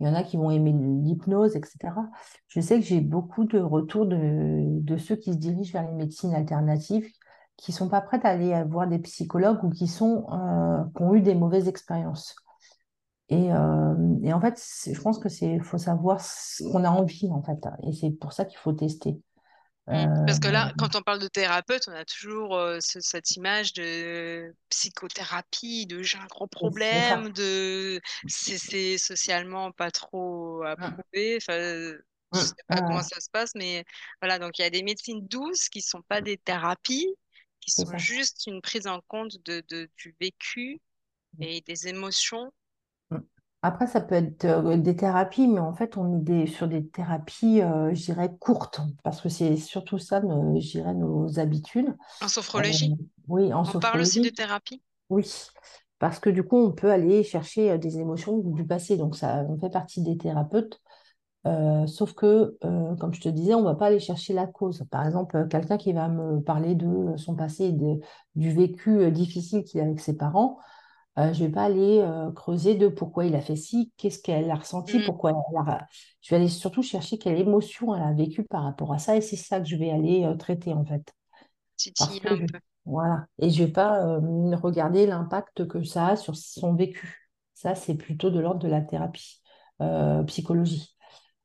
Il y en a qui vont aimer l'hypnose, etc. Je sais que j'ai beaucoup de retours de, de ceux qui se dirigent vers les médecines alternatives, qui sont pas prêtes à aller voir des psychologues ou qui sont, qui ont eu des mauvaises expériences. Et, euh, et en fait, je pense que c'est, faut savoir ce qu'on a envie, en fait. Et c'est pour ça qu'il faut tester. Mm. Euh, Parce que là, quand on parle de thérapeute, on a toujours euh, ce- cette image de psychothérapie, de j'ai un gros problème, de c'est socialement pas trop Mm, approuvé. Enfin, euh, je sais mm, pas comment ça se passe, mais voilà. Donc il y a des médecines douces qui sont pas des thérapies, qui sont juste une prise en compte de, de- du vécu et des émotions. Après, ça peut être euh, des thérapies, mais en fait, on est des- sur des thérapies, euh, je dirais, courtes, parce que c'est surtout ça, nos, je dirais, nos habitudes. En Euh, sophrologie, oui, en on parle aussi de sophrologie, thérapie? oui. Parce que du coup, on peut aller chercher des émotions du passé. Donc, ça on fait partie des thérapeutes. Euh, sauf que, comme je te disais, on ne va pas aller chercher la cause. Par exemple, quelqu'un qui va me parler de son passé, de- du vécu difficile qu'il a avec ses parents, euh, je ne vais pas aller euh, creuser de pourquoi il a fait ci, qu'est-ce qu'elle a ressenti, Mm. pourquoi elle a... Je vais aller surtout chercher quelle émotion elle a vécue par rapport à ça, et c'est ça que je vais aller euh, traiter en fait. Parce que un je... peu. Voilà. Et je ne vais pas regarder l'impact que ça a sur son vécu. Ça, c'est plutôt de l'ordre de la thérapie, psychologie.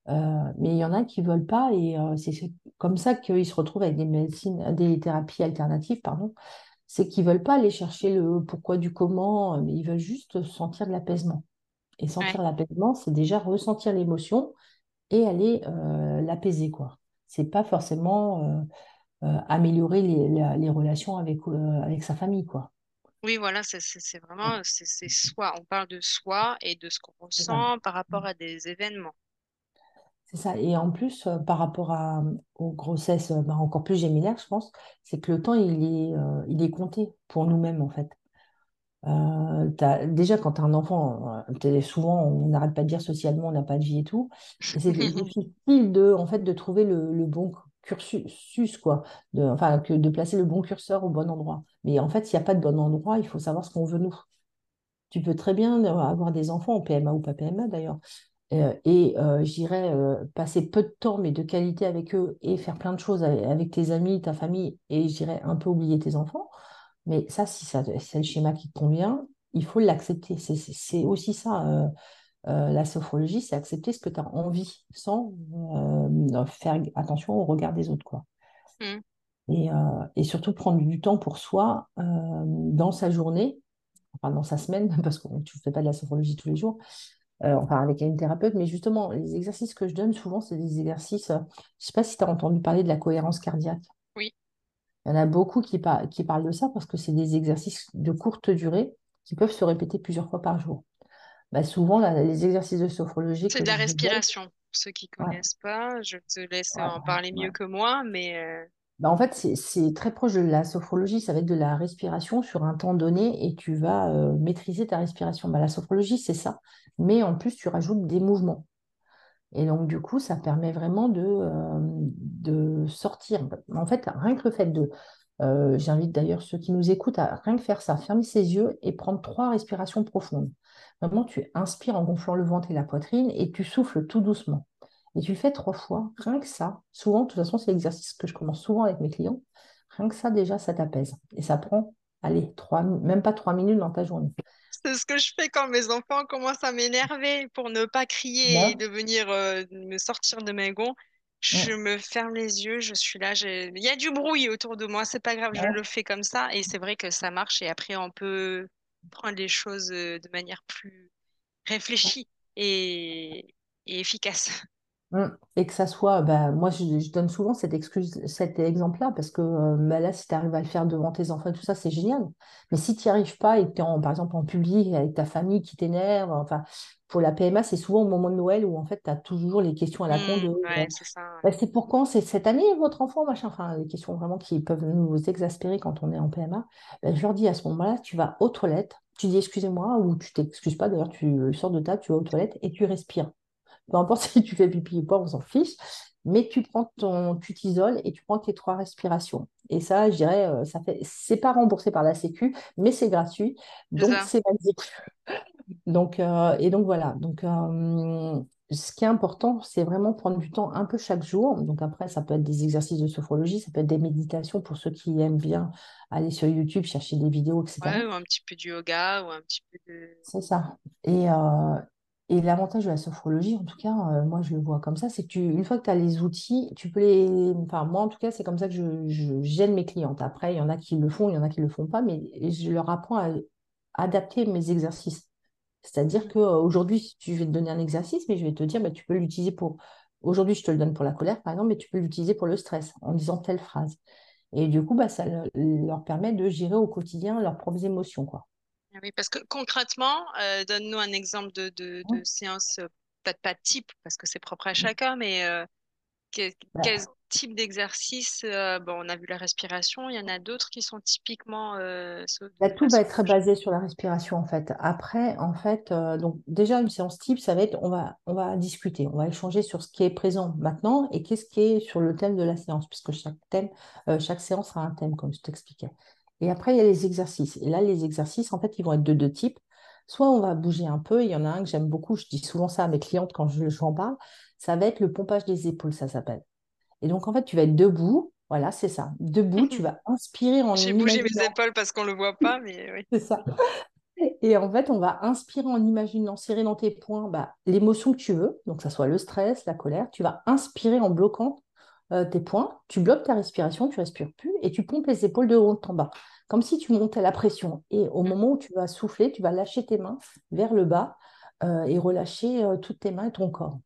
Mais il y en a qui veulent pas et c'est c'est comme ça qu'ils se retrouvent avec des médecines, des thérapies alternatives, pardon. C'est qu'ils veulent pas aller chercher le pourquoi du comment, mais ils veulent juste sentir de l'apaisement. Et Ouais. sentir l'apaisement, c'est déjà ressentir l'émotion et aller euh, l'apaiser, quoi. C'est pas forcément euh, euh, améliorer les, la- les relations avec, avec sa famille, quoi. Oui, voilà, c'est vraiment, c'est soi. On parle de soi et de ce qu'on ressent par rapport à des événements. C'est ça. Et en plus, euh, par rapport à, aux grossesses euh, bah, encore plus gémellaires, je pense, c'est que le temps, il est, euh, il est compté pour nous-mêmes, en fait. Euh, déjà, quand tu as un enfant, souvent, on n'arrête pas de dire socialement, on n'a pas de vie et tout. C'est difficile de, en fait, de trouver le, le bon cursus, quoi. De, enfin, que, de placer le bon curseur au bon endroit. Mais en fait, s'il n'y a pas de bon endroit, il faut savoir ce qu'on veut nous. Tu peux très bien avoir des enfants en PMA ou pas PMA d'ailleurs et euh, j'irais euh, passer peu de temps, mais de qualité avec eux et faire plein de choses avec, tes amis, ta famille, et j'irais un peu oublier tes enfants. Mais ça, si ça, c'est le schéma qui te convient, il faut l'accepter. C'est aussi ça, euh, euh, la sophrologie, c'est accepter ce que tu as envie sans euh, faire attention au regard des autres, quoi. Mm. Et, euh, et surtout prendre du temps pour soi euh, dans sa journée, enfin dans sa semaine, parce que tu ne fais pas de la sophrologie tous les jours, euh, enfin avec une thérapeute, mais justement, les exercices que je donne souvent, c'est des exercices, euh, je ne sais pas si tu as entendu parler de la cohérence cardiaque. Oui, Il y en a beaucoup qui, par- qui parlent de ça parce que c'est des exercices de courte durée qui peuvent se répéter plusieurs fois par jour. Bah, souvent, là, les exercices de sophrologie c'est de la respiration. Pour ceux qui ouais, connaissent pas, je te laisse ouais, en parler ouais. mieux que moi, mais euh, Bah, en fait, c'est très proche de la sophrologie, ça va être de la respiration sur un temps donné et tu vas euh, maîtriser ta respiration. Bah, la sophrologie, c'est ça. Mais en plus, tu rajoutes des mouvements. Et donc, du coup, ça permet vraiment de, euh, sortir. En fait, rien que le fait de... euh, j'invite d'ailleurs ceux qui nous écoutent à rien que faire ça, fermer ses yeux et prendre trois respirations profondes. Vraiment, tu inspires en gonflant le ventre et la poitrine et tu souffles tout doucement. Et tu le fais trois fois, rien que ça. Souvent, de toute façon, c'est l'exercice que je commence souvent avec mes clients. Rien que ça, déjà, ça t'apaise. Et ça prend, allez, trois, même pas trois minutes dans ta journée. C'est ce que je fais quand mes enfants commencent à m'énerver pour ne pas crier et Là, de venir euh, me sortir de mes gonds. Je ouais, me ferme les yeux, je suis là, il y a du bruit autour de moi, c'est pas grave, je le fais comme ça et c'est vrai que ça marche et après on peut prendre les choses euh, de manière plus réfléchie et, et efficace. Mm. Et que ça soit, bah, moi je, je donne souvent cette excuse, cet exemple-là, parce que euh, bah, là, si tu arrives à le faire devant tes enfants tout ça, c'est génial. Mais si tu n'y arrives pas et que tu es en, par exemple en public avec ta famille qui t'énerve, enfin, pour la PMA, c'est souvent au moment de Noël où en fait tu as toujours les questions à la con Hmm, de euh, ouais. Bah, c'est pour quand? C'est cette année votre enfant, machin, enfin, les questions vraiment qui peuvent nous exaspérer quand on est en PMA. Je leur dis à ce moment-là, tu vas aux toilettes, tu dis excusez-moi, ou tu t'excuses pas, d'ailleurs, tu sors de table, tu vas aux toilettes et tu respires. Peu importe si tu fais pipi ou pas, on s'en fiche. Mais tu prends ton, tu t'isoles et tu prends tes trois respirations. Et ça, je dirais, euh, ça fait, c'est pas remboursé par la Sécu, mais c'est gratuit, donc c'est basique. Donc, euh, et donc voilà. Donc, euh, ce qui est important, c'est vraiment prendre du temps un peu chaque jour. Donc après, ça peut être des exercices de sophrologie, ça peut être des méditations pour ceux qui aiment bien aller sur YouTube, chercher des vidéos, Ouais, etc. ou un petit peu du yoga ou un petit peu de... C'est ça. Et, euh, et l'avantage de la sophrologie, en tout cas, euh, moi je le vois comme ça, c'est que une fois que tu as les outils, tu peux les. Enfin, moi en tout cas, c'est comme ça que je, gêne mes clientes. Après, il y en a qui le font, il y en a qui le font pas, mais je leur apprends à adapter mes exercices. C'est-à-dire qu'aujourd'hui, tu- je vais te donner un exercice, mais je vais te dire, bah, tu peux l'utiliser pour. Aujourd'hui, je te le donne pour la colère, par exemple, mais tu peux l'utiliser pour le stress en disant telle phrase. Et du coup, bah, ça le- leur permet de gérer au quotidien leurs propres émotions, quoi. Ah Oui, parce que concrètement, euh, donne-nous un exemple de, de, de séance, euh, peut-être pas type, parce que c'est propre à chacun, mais euh, que- quel type d'exercice, euh, bon, on a vu la respiration, il y en a d'autres qui sont typiquement Bah, tout va être basé sur la respiration en fait. Après, en fait, donc déjà une séance type, ça va être, on va, on va discuter, on va échanger sur ce qui est présent maintenant et qu'est-ce qui est sur le thème de la séance, puisque chaque thème, chaque séance a un thème, comme je t'expliquais. Et après, il y a les exercices. Et là, les exercices, en fait, ils vont être de deux types. Soit on va bouger un peu, il y en a un que j'aime beaucoup, je dis souvent ça à mes clientes quand je, j'en parle, ça va être le pompage des épaules, ça s'appelle. Et donc, en fait, tu vas être debout, voilà, c'est ça. Debout, tu vas inspirer en J'ai bougé mes épaules parce qu'on le voit pas, mais oui. c'est ça. Et en fait, on va inspirer en imaginant serrer dans tes poings bah, l'émotion que tu veux, donc que ça soit le stress, la colère. Tu vas inspirer en bloquant euh, tes poings, tu bloques ta respiration, tu respires plus et tu pompes les épaules de haut en bas, comme si tu montais la pression. Et au moment où tu vas souffler, tu vas lâcher tes mains vers le bas euh, et relâcher euh, toutes tes mains et ton corps.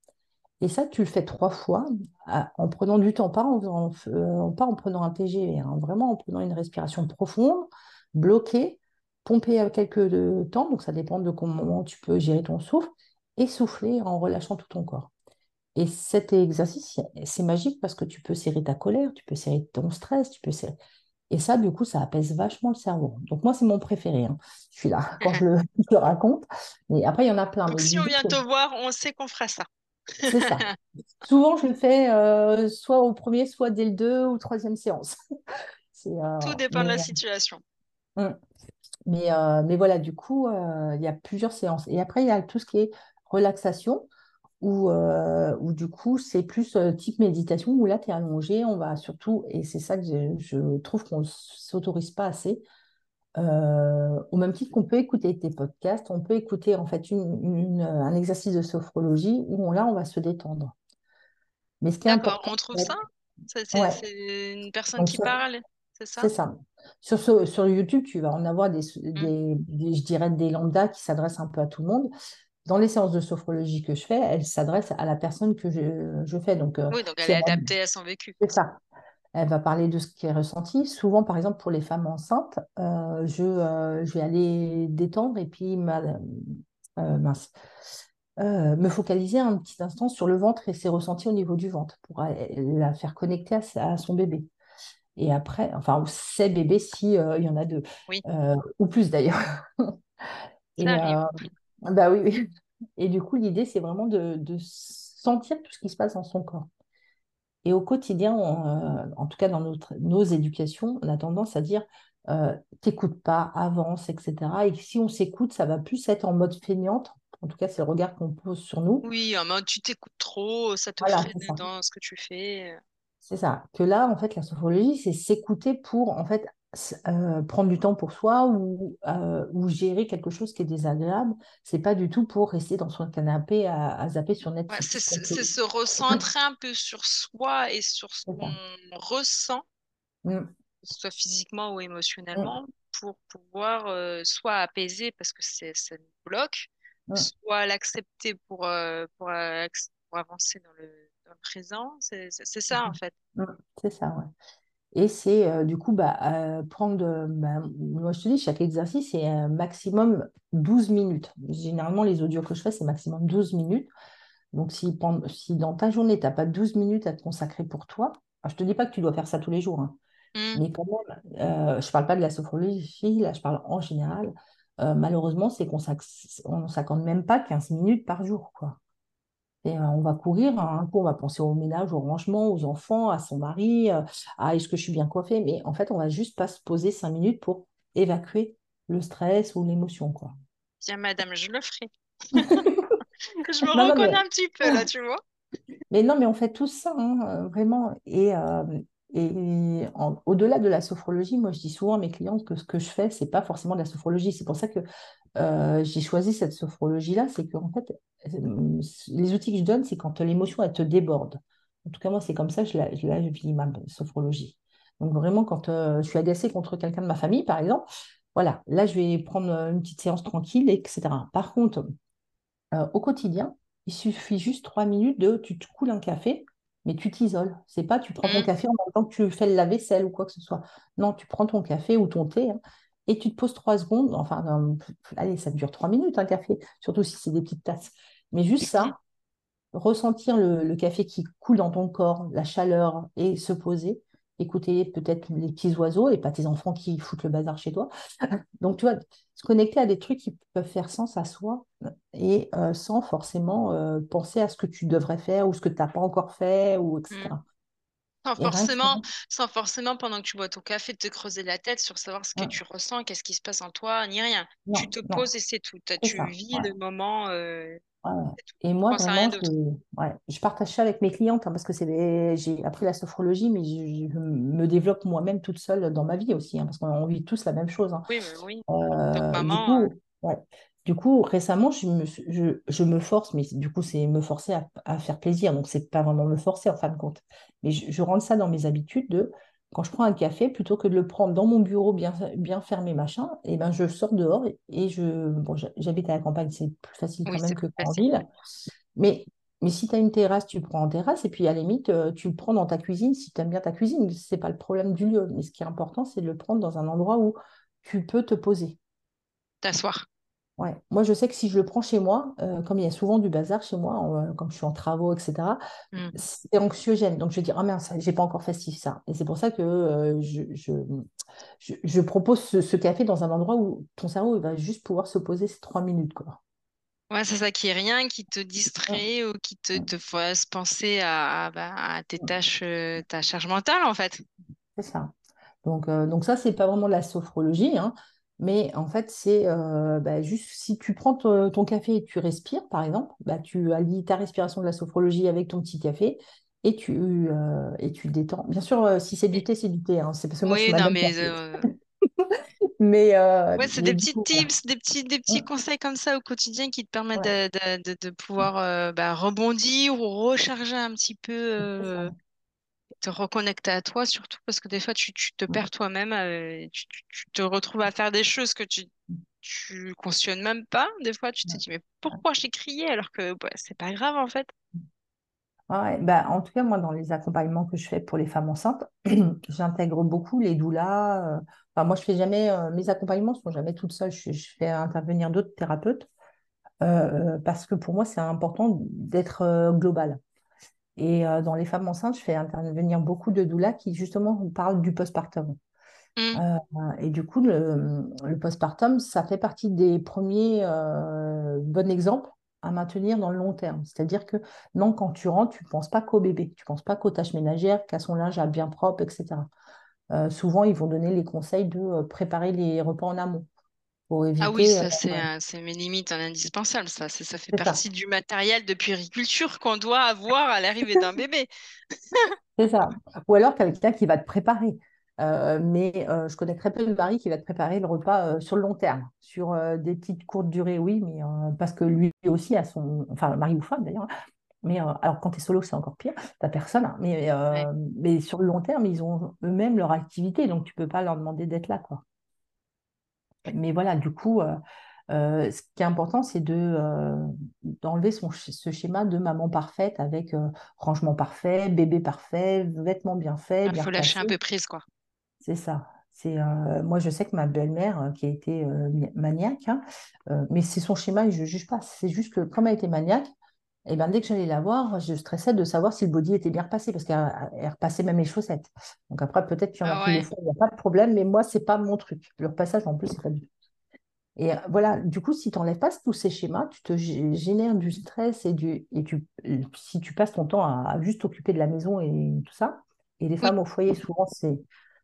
Et ça, tu le fais trois fois à- en prenant du temps, pas en, faisant- pas en prenant un TGV, hein, vraiment en prenant une respiration profonde, bloquée, pomper à quelques temps, donc ça dépend de comment tu peux gérer ton souffle, et souffler en relâchant tout ton corps. Et cet exercice, c'est magique parce que tu peux serrer ta colère, tu peux serrer ton stress, tu peux serrer... Et ça, du coup, ça apaise vachement le cerveau. Donc moi, c'est mon préféré. hein. Je suis là quand je le, je le raconte. Mais après, il y en a plein. Donc si on vient te voir, on sait qu'on fera ça. c'est ça. Souvent, je le fais euh, soit au premier, soit dès le deux ou troisième séance. Euh, Tout dépend de la situation. hum, mais, euh, mais voilà, du coup, il y a plusieurs séances. Et après, il y a tout ce qui est relaxation, où, euh, où du coup, c'est plus euh, type méditation, où là, tu es allongé, on va surtout, et c'est ça que je, je trouve qu'on ne s'autorise pas assez, euh, au même titre qu'on peut écouter tes podcasts, on peut écouter en fait une, une- un exercice de sophrologie où on- là, on va se détendre. Mais ce qui est D'accord, important, on trouve ça? C'est ouais, une personne donc qui sur- parle, c'est c'est ça? ça. Sur, ce- sur YouTube, tu vas en avoir des, des, des- je dirais des lambdas qui s'adressent un peu à tout le monde. Dans les séances de sophrologie que je fais, elles s'adressent à la personne que je, je fais. Donc, euh, Oui, donc elle est elle adaptée à son vécu. c'est ça. Elle va parler de ce qui est ressenti. Souvent, par exemple, pour les femmes enceintes, euh, je, euh, je vais aller détendre et puis ma- euh, mince, me focaliser un petit instant sur le ventre et ses ressentis au niveau du ventre pour la faire connecter à, à son bébé. Et après, enfin, ses bébés si euh, il y en a deux, Oui, Euh, ou plus d'ailleurs. Et euh, bah oui, oui. Et du coup, l'idée, c'est vraiment de, de sentir tout ce qui se passe dans son corps. Et au quotidien, en tout cas dans notre, nos éducations, on a tendance à dire euh, t'écoutes pas, avance, etc. Et si on s'écoute, ça va plus être en mode feignante. En tout cas, c'est le regard qu'on pose sur nous. Oui, en mode tu t'écoutes trop, ça te freine dans ce que tu fais. C'est ça. Que là, en fait, la sophrologie, c'est s'écouter pour, en fait, euh, prendre du temps pour soi ou, euh, ou gérer quelque chose qui est désagréable. C'est pas du tout pour rester dans son canapé à, zapper sur Netflix. c'est se recentrer un peu sur soi et sur ce qu'on ressent. Mmh soit physiquement ou émotionnellement, pour pouvoir euh, soit apaiser parce que ça nous bloque, soit l'accepter pour, euh, pour, euh, pour, avancer dans le, dans le présent. C'est, c'est ça, en fait. C'est ça, ouais. Et c'est du coup, bah, prendre, bah, moi je te dis, chaque exercice, c'est un maximum 12 minutes. Généralement, les audios que je fais, c'est maximum 12 minutes. Donc, si, si dans ta journée, tu n'as pas 12 minutes à te consacrer pour toi, je ne te dis pas que tu dois faire ça tous les jours, hein, Mmh. Mais quand même, euh, je ne parle pas de la sophrologie, là, je parle en général. Euh, malheureusement, c'est qu'on ne s'accorde même pas 15 minutes par jour. Quoi. Et, euh, on va courir, un hein, coup, on va penser au ménage, au rangement, aux enfants, à son mari, à est-ce que je suis bien coiffée? Mais en fait, on va juste pas se poser 5 minutes pour évacuer le stress ou l'émotion. Quoi. Tiens, madame, je le ferai. je me reconnais un petit peu là, tu vois. Mais non, mais on fait tout ça, hein, vraiment. Et, et au-delà de la sophrologie, moi, je dis souvent à mes clientes que ce que je fais, c'est pas forcément de la sophrologie. C'est pour ça que euh, j'ai choisi cette sophrologie-là. C'est qu'en fait, euh, les outils que je donne, c'est quand l'émotion, elle te déborde. En tout cas, moi, c'est comme ça que je la, je vis, ma sophrologie. Donc, vraiment, quand euh, je suis agacée contre quelqu'un de ma famille, par exemple, voilà, là, je vais prendre une petite séance tranquille, etc. Par contre, au quotidien, il suffit juste trois minutes de tu te coules un café mais tu t'isoles. C'est pas tu prends ton mmh. café en même temps que tu fais la vaisselle ou quoi que ce soit. Non, tu prends ton café ou ton thé hein, et tu te poses trois secondes. Enfin, allez, ça dure trois minutes un café, surtout si c'est des petites tasses. Mais juste ça, ressentir le, café qui coule dans ton corps, la chaleur et se poser. Écouter peut-être les petits oiseaux et pas tes enfants qui foutent le bazar chez toi. Donc, tu vois, se connecter à des trucs qui peuvent faire sens à soi et euh, sans forcément euh, penser à ce que tu devrais faire ou ce que tu n'as pas encore fait, ou etc. Mmh. Sans forcément, sans forcément, pendant que tu bois ton café, te creuser la tête sur savoir ce que tu ressens, qu'est-ce qui se passe en toi, ni rien. tu te poses et c'est tout. Tu vis le moment. Euh, et moi, vraiment, je, je, partage ça avec mes clientes hein, parce que j'ai appris la sophrologie, mais je, me développe moi-même toute seule dans ma vie aussi, hein, parce qu'on vit tous la même chose. Hein. Oui, mais oui. Euh, maman, du, coup, euh, du coup, récemment, je me, je, me force, mais du coup, c'est me forcer à, faire plaisir. Donc, c'est pas vraiment me forcer en fin de compte. Mais je, rentre ça dans mes habitudes de quand je prends un café, plutôt que de le prendre dans mon bureau bien, bien fermé, machin, et eh ben je sors dehors et, je. Bon, j'habite à la campagne, c'est plus facile quand même que en ville. Mais, mais si tu as une terrasse, tu prends en terrasse, et puis à la limite, euh, tu le prends dans ta cuisine si tu aimes bien ta cuisine. Ce n'est pas le problème du lieu. Mais ce qui est important, c'est de le prendre dans un endroit où tu peux te poser. T'asseoir. Ouais. Moi, je sais que si je le prends chez moi, euh, comme il y a souvent du bazar chez moi, euh, comme je suis en travaux, etc., mmh. c'est anxiogène. Donc, je vais dire, ah mince, j'ai pas encore fait ça. Et c'est pour ça que euh, je, je, je, propose ce, café dans un endroit où ton cerveau il va juste pouvoir se poser ces trois minutes. Quoi. Ouais, c'est ça qui est rien qui te distrait ou qui te, te fasse penser à, bah, à tes tâches, ta charge mentale, en fait. C'est ça. Donc, donc ça, c'est pas vraiment la sophrologie. Hein. Mais en fait, c'est euh, bah, juste si tu prends ton, café et tu respires, par exemple, bah, tu allies ta respiration de la sophrologie avec ton petit café et tu, euh, et tu détends. Bien sûr, euh, si c'est du thé, c'est du thé. Hein. C'est parce que moi, oui, non, mais. mais ouais, c'est des petits tips, des petits, des petits conseils comme ça au quotidien qui te permettent de, de, pouvoir bah, rebondir ou recharger un petit peu te reconnecter à toi surtout parce que des fois tu, te perds toi-même, euh, tu, te retrouves à faire des choses que tu tu cautionnes même pas. Des fois tu te dis mais pourquoi j'ai crié alors que bah, c'est pas grave en fait. Ouais, bah, en tout cas, moi, dans les accompagnements que je fais pour les femmes enceintes, j'intègre beaucoup les doulas. Euh, enfin, moi, je fais jamais, euh, mes accompagnements ne sont jamais toutes seules. Je, je fais intervenir d'autres thérapeutes parce que pour moi, c'est important d'être global. Et euh, dans les femmes enceintes, je fais intervenir beaucoup de doulas qui justement parlent du postpartum. Mmh. Euh, et du coup, le, postpartum, ça fait partie des premiers euh, bons exemples à maintenir dans le long terme. C'est-à-dire que non, quand tu rentres, tu ne penses pas qu'au bébé, tu ne penses pas qu'aux tâches ménagères, qu'à son linge à bien propre, etc. Souvent, ils vont donner les conseils de préparer les repas en amont pour éviter. Ah oui, ça, euh, c'est mes limites en indispensable. Ça, ça fait partie du matériel de puériculture qu'on doit avoir à l'arrivée d'un bébé. c'est ça. Ou alors quelqu'un qui va te préparer. mais je connais très peu de maris qui va te préparer le repas sur le long terme, sur des petites courtes durées, oui, mais parce que lui aussi a son, enfin mari ou femme d'ailleurs, mais euh, alors, quand tu es solo, c'est encore pire, tu n'as personne. Hein, mais, euh, mais sur le long terme, ils ont eux-mêmes leur activité, donc tu ne peux pas leur demander d'être là. Quoi. Mais voilà, du coup, euh, ce qui est important, c'est de, d'enlever ce schéma de maman parfaite avec rangement parfait, bébé parfait, vêtements bien faits. Il faut lâcher un peu prise, quoi. C'est ça. C'est, moi, je sais que ma belle-mère, qui a été maniaque, hein, mais c'est son schéma et je ne juge pas. C'est juste que comme elle était maniaque, et ben, dès que j'allais la voir, je stressais de savoir si le body était bien repassé, parce qu'elle repassait même les chaussettes. Donc après, peut-être qu'il y en a ah qui il n'y a pas de problème, mais moi, ce n'est pas mon truc. Le repassage, en plus, c'est pas du tout. Et euh, voilà, du coup, si tu n'enlèves pas tous ces schémas, tu te génères du stress et, du, et tu, si tu passes ton temps à, juste t'occuper de la maison et tout ça, et les femmes au foyer, souvent,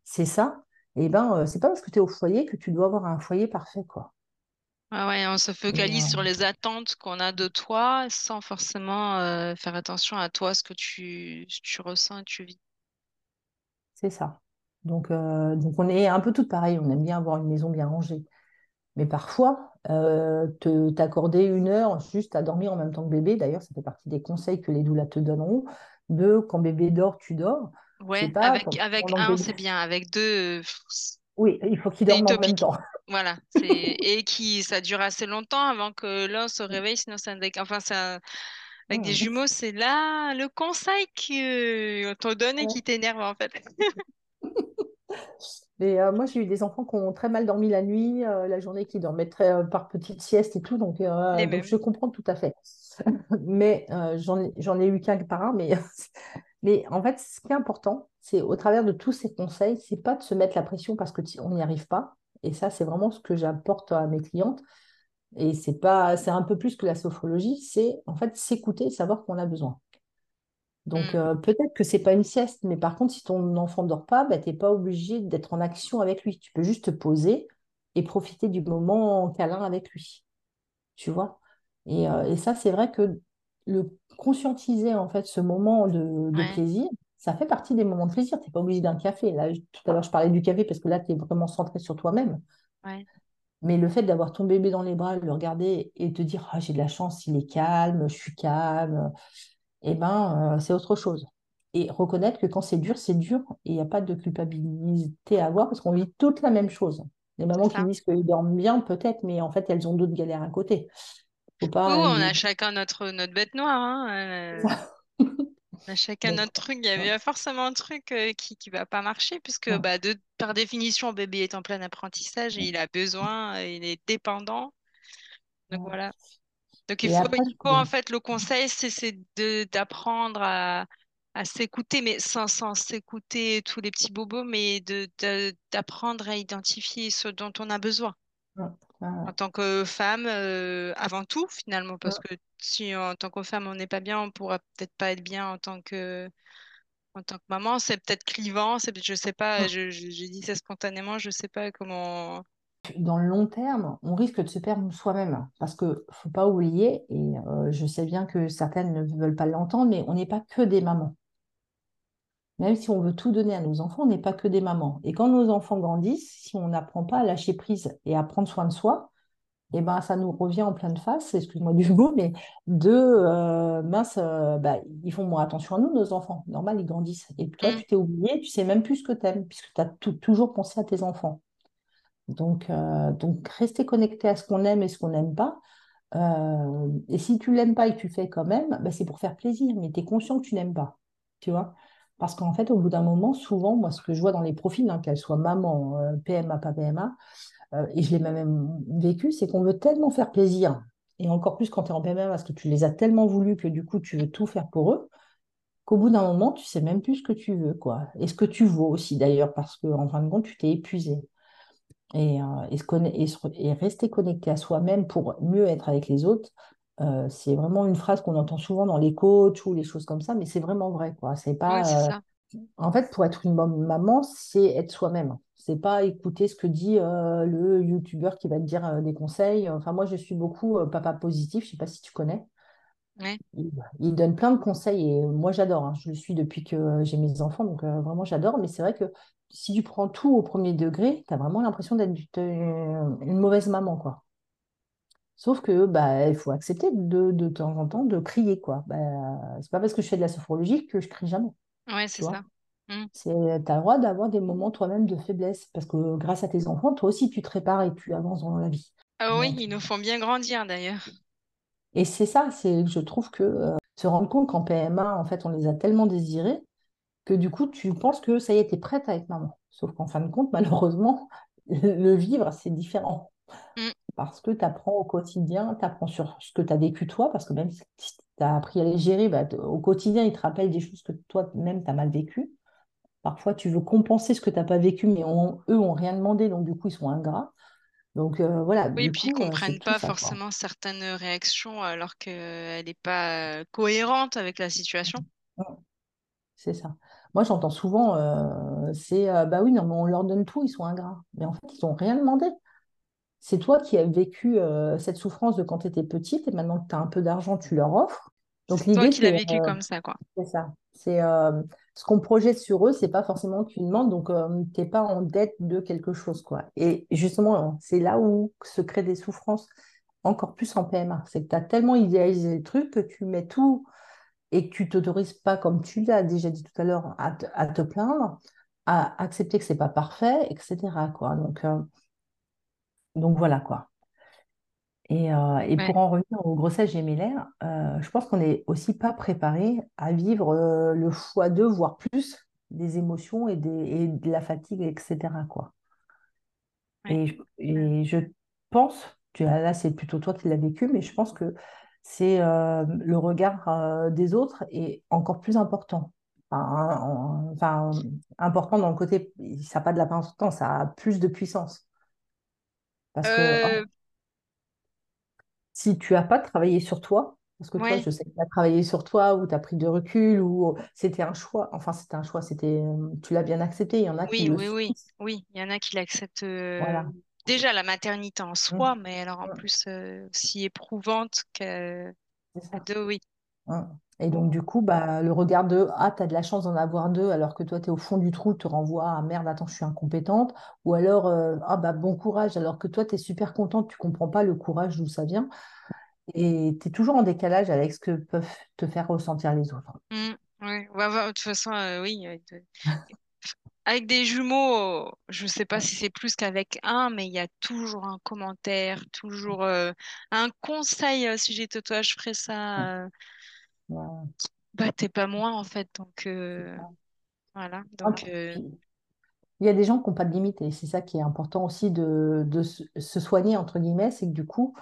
c'est ça, et ben, euh, c'est pas parce que tu es au foyer que tu dois avoir un foyer parfait, quoi. Ah ouais, on se focalise sur les attentes qu'on a de toi sans forcément euh, faire attention à toi, ce que tu, tu ressens et tu vis. C'est ça. Donc, euh, donc on est un peu toutes pareilles. On aime bien avoir une maison bien rangée. Mais parfois, euh, te, t'accorder une heure juste à dormir en même temps que bébé, d'ailleurs, ça fait partie des conseils que les doulas te donneront, de quand bébé dort, tu dors. Ouais, avec, avec un, c'est bien. Avec deux, oui, il faut qu'il dorme en même temps. Voilà, et qui ça dure assez longtemps avant que l'un se réveille, sinon ça enfin ça avec des jumeaux, c'est là le conseil qu'on te donne et qui t'énerve en fait. Mais euh, moi, j'ai eu des enfants qui ont très mal dormi la nuit, euh, la journée, qui dormaient très, euh, par petites siestes et tout. Donc, donc je comprends tout à fait. mais j'en ai, ai, eu qu'un par un. Mais, mais en fait, ce qui est important, c'est au travers de tous ces conseils, c'est pas de se mettre la pression parce qu'on n'y arrive pas. Et ça, c'est vraiment ce que j'apporte à mes clientes. Et c'est pas, c'est un peu plus que la sophrologie, c'est en fait s'écouter et savoir qu'on a besoin. Donc mm. euh, peut-être que c'est pas une sieste, mais par contre, si ton enfant ne dort pas, bah, tu n'es pas obligé d'être en action avec lui. Tu peux juste te poser et profiter du moment câlin avec lui. Tu vois? Et, euh, et, ça, c'est vrai que le conscientiser en fait ce moment de, plaisir, ça fait partie des moments de plaisir. Tu n'es pas obligé d'un café. Là, tout à l'heure, je parlais du café parce que là, tu es vraiment centré sur toi-même. Mais le fait d'avoir ton bébé dans les bras, le regarder et te dire ah, j'ai de la chance, il est calme, je suis calme, eh ben, euh, c'est autre chose. Et reconnaître que quand c'est dur, c'est dur et il n'y a pas de culpabilité à avoir parce qu'on vit toute la même chose. Les mamans qui disent qu'ils dorment bien, peut-être, mais en fait, elles ont d'autres galères à côté. Faut pas, on a chacun notre, notre bête noire. Hein, euh. On a chacun notre truc. Il y avait forcément un truc euh, qui ne va pas marcher, puisque bah, de, par définition, bébé est en plein apprentissage et il a besoin, il est dépendant. Donc voilà. Donc il faut, en fait, le conseil, c'est d'apprendre à, à s'écouter, mais sans, sans s'écouter tous les petits bobos, mais d'apprendre à identifier ce dont on a besoin. En tant que femme, euh, avant tout, finalement, parce que si en tant que femme, on n'est pas bien, on pourra peut-être pas être bien en tant que, en tant que maman. C'est peut-être clivant, c'est je sais pas, je, je, dis ça spontanément, je sais pas comment. Dans le long terme, on risque de se perdre soi-même parce que faut pas oublier, et euh, je sais bien que certaines ne veulent pas l'entendre, mais on n'est pas que des mamans. Même si on veut tout donner à nos enfants, on n'est pas que des mamans. Et quand nos enfants grandissent, si on n'apprend pas à lâcher prise et à prendre soin de soi, eh ben, ça nous revient en pleine face, excuse-moi du mot, mais de euh, mince, euh, bah, ils font moins attention à nous, nos enfants. Normal, ils grandissent. Et toi, mm. tu t'es oublié, tu sais même plus ce que tu aimes, puisque tu as toujours pensé à tes enfants. Donc, euh, donc rester connecté à ce qu'on aime et ce qu'on n'aime pas. et si tu l'aimes pas et que tu fais quand même, bah, c'est pour faire plaisir, mais tu es conscient que tu n'aimes pas. Tu vois parce qu'en fait, au bout d'un moment, souvent, moi, ce que je vois dans les profils, hein, qu'elles soient maman, euh, PMA, pas PMA, euh, et je l'ai même vécu, c'est qu'on veut tellement faire plaisir, et encore plus quand tu es en PMA, parce que tu les as tellement voulu que du coup, tu veux tout faire pour eux, qu'au bout d'un moment, tu sais même plus ce que tu veux, quoi. Et ce que tu vaux aussi, d'ailleurs, parce qu'en fin de compte, tu t'es épuisé. Euh, et, rester connecté à soi-même pour mieux être avec les autres, Euh, c'est vraiment une phrase qu'on entend souvent dans les coachs ou les choses comme ça, mais c'est vraiment vrai, quoi. C'est Ouais, c'est pas, euh. En fait, pour être une bonne maman, c'est être soi-même. C'est pas écouter ce que dit euh, le youtubeur qui va te dire des conseils. Enfin, moi, je suis beaucoup papa positif. Je sais pas si tu connais. Ouais. Il, il donne plein de conseils et moi, j'adore. hein. Je le suis depuis que j'ai mes enfants, donc vraiment, j'adore. Mais c'est vrai que si tu prends tout au premier degré, tu as vraiment l'impression d'être une une mauvaise maman, quoi. Sauf que bah, il faut accepter de, de temps en temps de crier, quoi. Bah, c'est pas parce que je fais de la sophrologie que je crie jamais, Ouais, c'est tu ça. Mm. C'est, t'as le droit d'avoir des moments toi-même de faiblesse, parce que grâce à tes enfants, toi aussi, tu te répares et tu avances dans la vie. Ah oui, Donc, ils nous font bien grandir d'ailleurs. et c'est ça, c'est, je trouve que euh, se rendre compte qu'en PMA, en fait, on les a tellement désirés que du coup, tu penses que ça y est, t'es prête à être maman. Sauf qu'en fin de compte, malheureusement, le vivre, c'est différent. Mm. Parce que tu apprends au quotidien, tu apprends sur ce que tu as vécu toi, parce que même si tu as appris à les gérer, bah, au quotidien, ils te rappellent des choses que toi-même, tu as mal vécues. Parfois, tu veux compenser ce que tu n'as pas vécu, mais on- eux ont rien demandé, donc du coup, ils sont ingrats. Donc euh, voilà, Oui, du puis ils coup, euh, c'est comprennent pas ça, quoi. forcément certaines réactions alors qu'elle n'est pas euh, cohérente avec la situation. C'est ça. Moi, j'entends souvent, euh, c'est euh, bah oui, non, mais on leur donne tout, ils sont ingrats. Mais en fait, ils n'ont rien demandé. C'est toi qui as vécu euh, cette souffrance de quand tu étais petite, et maintenant que tu as un peu d'argent, tu leur offres. Donc C'est toi l'idée, qui l'as vécu comme ça, quoi. C'est ça. C'est euh, ce qu'on projette sur eux, c'est pas forcément qu'une demande, donc euh, t'es pas en dette de quelque chose, quoi. Et justement, c'est là où se créent des souffrances encore plus en PMA. C'est que tu as tellement idéalisé le truc que tu mets tout et que tu t'autorises pas, comme tu l'as déjà dit tout à l'heure, à te, à te plaindre, à accepter que c'est pas parfait, etc., quoi. Donc, euh, donc voilà, quoi. Et, euh, et Ouais. pour en revenir aux grossesses gémellaires, euh, je pense qu'on n'est aussi pas préparé à vivre euh, le fois deux, voire plus, des émotions et, des, et de la fatigue, etc., quoi. Ouais. Et, je- et je pense, tu, là c'est plutôt toi qui l'as vécu, mais je pense que c'est le regard des autres est encore plus important. Enfin, en- enfin, important dans le côté, ça n'a pas de l'importance, ça a plus de puissance. Parce que Euh, si tu n'as pas travaillé sur toi, parce que toi, ouais. je sais que tu as travaillé sur toi, ou tu as pris de recul, ou c'était un choix, enfin, c'était un choix, c'était, euh, tu l'as bien accepté, il y en a qui Oui, le oui, oui, subissent. oui. Il y en a qui l'acceptent euh, Voilà. déjà la maternité en Mm, soi, mais alors en mm, plus euh, si éprouvante que c'est à ça. deux, oui. Mm. Et donc, du coup, bah, le regard de Ah, tu as de la chance d'en avoir deux, alors que toi, tu es au fond du trou, te renvoie Ah merde, attends, je suis incompétente. Ou alors euh, Ah, bah, bon courage, alors que toi, tu es super contente, tu comprends pas le courage d'où ça vient. Et tu es toujours en décalage avec ce que peuvent te faire ressentir les autres. Mm, ouais. Ouais, ouais, de toute façon, euh, oui. euh, Avec des jumeaux, je sais pas si c'est plus qu'avec un, mais il y a toujours un commentaire, toujours un conseil. si j'étais toi, je ferais ça. Voilà. bah, t'es pas moi en fait, donc euh, voilà. Ah, Donc euh, Il y a des gens qui n'ont pas de limite et c'est ça qui est important aussi de, de se soigner, entre guillemets, c'est que du coup,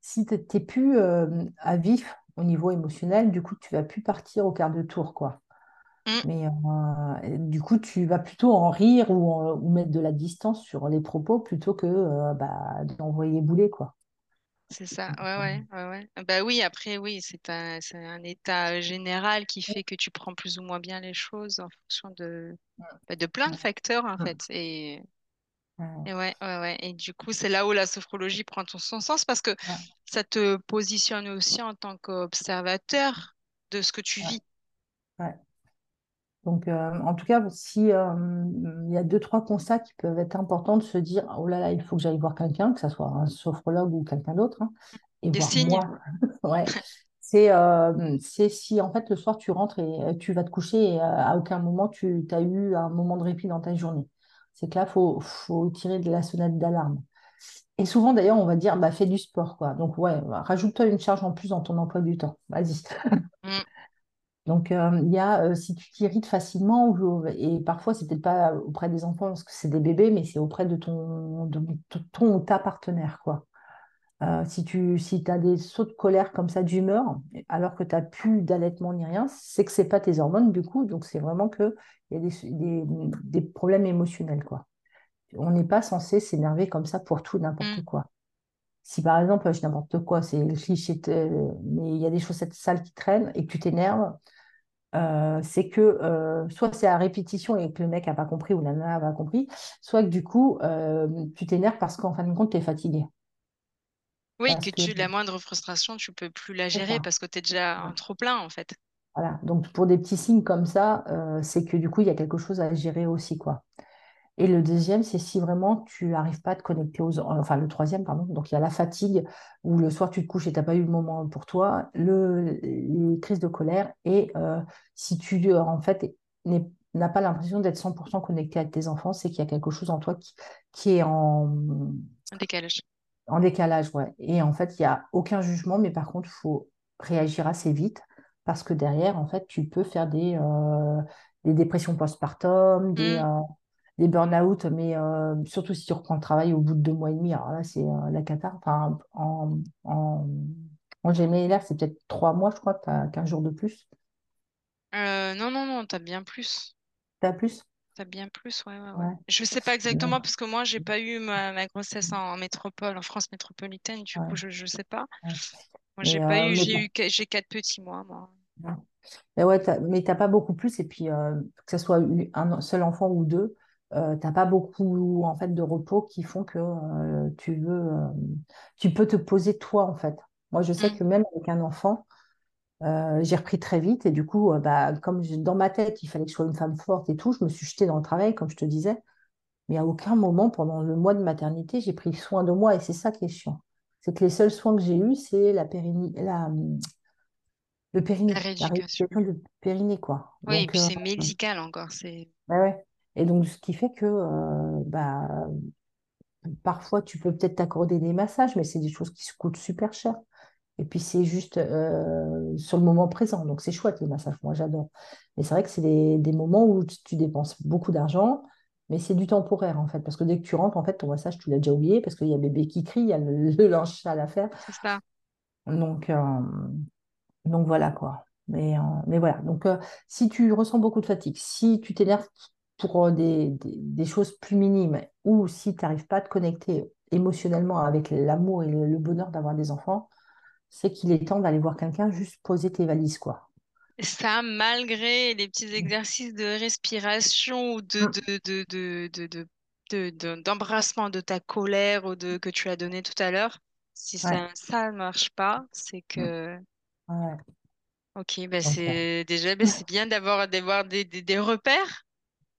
si tu n'es plus euh, à vif au niveau émotionnel, du coup, tu vas plus partir au quart de tour, quoi. mm, Mais euh, du coup, tu vas plutôt en rire ou, en- ou mettre de la distance sur les propos plutôt que euh, bah, d'envoyer bouler, quoi. C'est ça. Ouais, ouais, ouais, ouais. Bah oui. Après, oui, c'est un, c'est un état général qui fait que tu prends plus ou moins bien les choses en fonction de, bah, de plein de facteurs en fait. Et Ouais, Et ouais, ouais, ouais. Et du coup, c'est là où la sophrologie prend tout son sens parce que ça te positionne aussi en tant qu'observateur de ce que tu vis. ouais. Donc, euh, en tout cas, si euh, il y a deux, trois constats qui peuvent être importants de se dire, oh là là, il faut que j'aille voir quelqu'un, que ce soit un sophrologue ou quelqu'un d'autre, hein, et Des voir signes. moi, ouais, c'est euh, c'est si en fait le soir tu rentres et tu vas te coucher et à aucun moment tu as eu un moment de répit dans ta journée. C'est que là, il faut, faut tirer de la sonnette d'alarme. Et souvent, d'ailleurs, on va dire, bah, fais du sport, quoi. Donc, ouais, rajoute-toi une charge en plus dans ton emploi du temps. Vas-y. Donc, euh, il y a, euh, si tu t'irrites facilement, ou- et parfois, c'est peut-être pas auprès des enfants parce que c'est des bébés, mais c'est auprès de ton, de ton ou ta partenaire, quoi. Euh, si tu si as des sauts de colère comme ça, d'humeur, alors que tu n'as plus d'allaitement ni rien, c'est que c'est pas tes hormones, du coup, donc c'est vraiment qu'il y a des, des, des problèmes émotionnels, quoi. On n'est pas censé s'énerver comme ça pour tout, n'importe mm. quoi. Si par exemple, je n'importe quoi, c'est le cliché, mais il y a des chaussettes sales qui traînent et que tu t'énerves, euh, c'est que euh, soit c'est à répétition et que le mec n'a pas compris ou la nana n'a pas compris, soit que du coup, euh, tu t'énerves parce qu'en fin de compte, tu es fatigué. Oui, que, tu, la moindre frustration, tu peux plus la gérer parce que tu es déjà trop plein en fait. Voilà, donc pour des petits signes comme ça, c'est que du coup, il y a quelque chose à gérer aussi, quoi. Et le deuxième, c'est si vraiment tu n'arrives pas à te connecter aux... Enfin, le troisième, pardon. Donc, il y a la fatigue, où le soir, tu te couches et tu n'as pas eu le moment pour toi, le, les crises de colère, et euh, si tu, en fait, n'as pas l'impression d'être 100% connecté avec tes enfants, c'est qu'il y a quelque chose en toi qui, qui est en... En décalage. En décalage, ouais. Et en fait, il n'y a aucun jugement, mais par contre, il faut réagir assez vite, parce que derrière, en fait, tu peux faire des... Euh, des dépressions postpartum, des, mmh. euh, des burn-out, mais euh, surtout si tu reprends le travail au bout de deux mois et demi, alors là, c'est euh, la cata. Enfin, en, en, en GMLR, c'est peut-être trois mois, je crois, tu as 15 jours de plus. Euh, non, non, non, tu as bien plus. Tu as plus? Tu as bien plus, ouais, ouais, ouais. Je sais pas exactement parce que moi, j'ai pas eu ma, grossesse en, métropole, en France métropolitaine, du coup, je, je sais pas. Moi, j'ai pas eu, j'ai eu, j'ai quatre petits mois, moi. Mais ouais, mais t'as pas beaucoup plus, et puis que ce soit un seul enfant ou deux, euh, tu n'as pas beaucoup en fait de repos qui font que euh, tu veux euh, tu peux te poser toi en fait. Moi je sais mm. que même avec un enfant j'ai repris très vite et du coup bah, comme dans ma tête il fallait que je sois une femme forte et tout je me suis jetée dans le travail comme je te disais. Mais à aucun moment pendant le mois de maternité j'ai pris soin de moi et c'est ça qui est chiant. C'est que les seuls soins que j'ai eus c'est la périni la le périnée la rééducation. de périnée quoi. Oui et puis c'est médical encore c'est ouais. Et donc, ce qui fait que euh, bah, parfois, tu peux peut-être t'accorder des massages, mais c'est des choses qui se coûtent super cher. Et puis, c'est juste euh, sur le moment présent. Donc, c'est chouette, le massage. Moi, j'adore. Mais c'est vrai que c'est des, moments où tu, dépenses beaucoup d'argent, mais c'est du temporaire, en fait. Parce que dès que tu rentres, en fait, ton massage, tu l'as déjà oublié, parce qu'il y a bébé qui crie, il y a le, linge sale à faire. C'est ça. Donc, euh, donc voilà, quoi. Mais, mais voilà. Donc, si tu ressens beaucoup de fatigue, si tu t'énerves pour euh, des, des, choses plus minimes, ou si tu n'arrives pas à te connecter émotionnellement avec l'amour et le, bonheur d'avoir des enfants, c'est qu'il est temps d'aller voir quelqu'un, juste poser tes valises, quoi. Ça, malgré les petits exercices de respiration ou de, de, de, de, d'embrassement de, ta colère ou de que tu as donné tout à l'heure, si ça ne marche pas, c'est que... Ok, bah c'est déjà bah c'est bien d'avoir, d'avoir des, des, des repères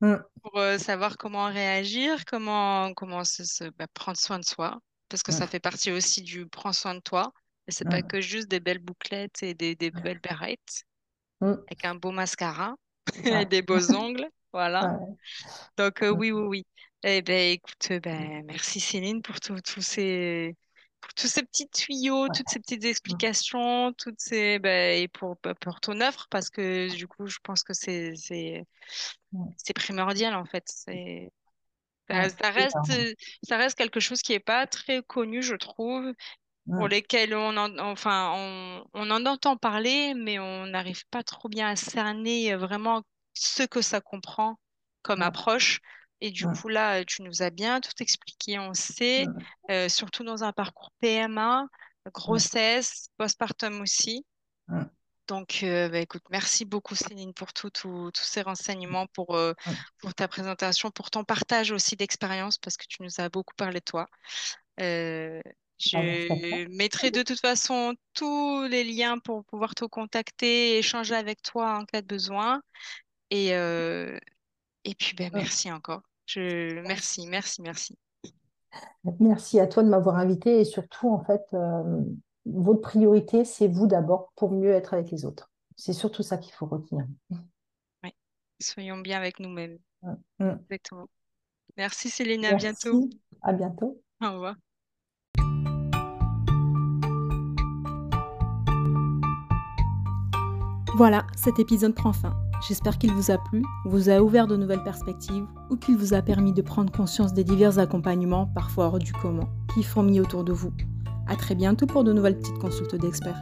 Mm. pour euh, savoir comment réagir, comment, comment se, bah, prendre soin de soi, parce que ça fait partie aussi du prends soin de toi. Et c'est pas que juste des belles bouclettes et des, des belles barrettes mm. avec un beau mascara et des beaux ongles. Voilà. Donc, euh, oui, oui, oui. Eh ben, écoute, ben, merci Céline pour tous ces, tous ces petits tuyaux, toutes ces petites explications, toutes ces, ben, et pour, bah, pour ton offre, parce que du coup, je pense que c'est c'est primordial en fait. C'est ça, reste ça reste quelque chose qui est pas très connu, je trouve, pour lesquels on en, enfin on, on en entend parler, mais on n'arrive pas trop bien à cerner vraiment ce que ça comprend comme approche. Et du coup, là, tu nous as bien tout expliqué, on sait, euh, surtout dans un parcours PMA, grossesse, postpartum aussi. Donc, euh, bah, écoute, merci beaucoup Céline pour tous ces renseignements, pour, euh, pour ta présentation, pour ton partage aussi d'expérience, parce que tu nous as beaucoup parlé de toi. Euh, ah, je mettrai de toute façon tous les liens pour pouvoir te contacter, échanger avec toi en cas de besoin. Et, et puis, ben, merci encore. Je... Merci, merci, merci. Merci à toi de m'avoir invité et surtout, en fait, votre priorité, c'est vous d'abord pour mieux être avec les autres. C'est surtout ça qu'il faut retenir. Oui, soyons bien avec nous-mêmes. Mm, mm. Exactement. Merci Céline, à bientôt. À bientôt. Au revoir. Voilà, cet épisode prend fin. J'espère qu'il vous a plu, vous a ouvert de nouvelles perspectives ou qu'il vous a permis de prendre conscience des divers accompagnements, parfois hors du commun, qui fourmillent autour de vous. A très bientôt pour de nouvelles petites consultes d'experts.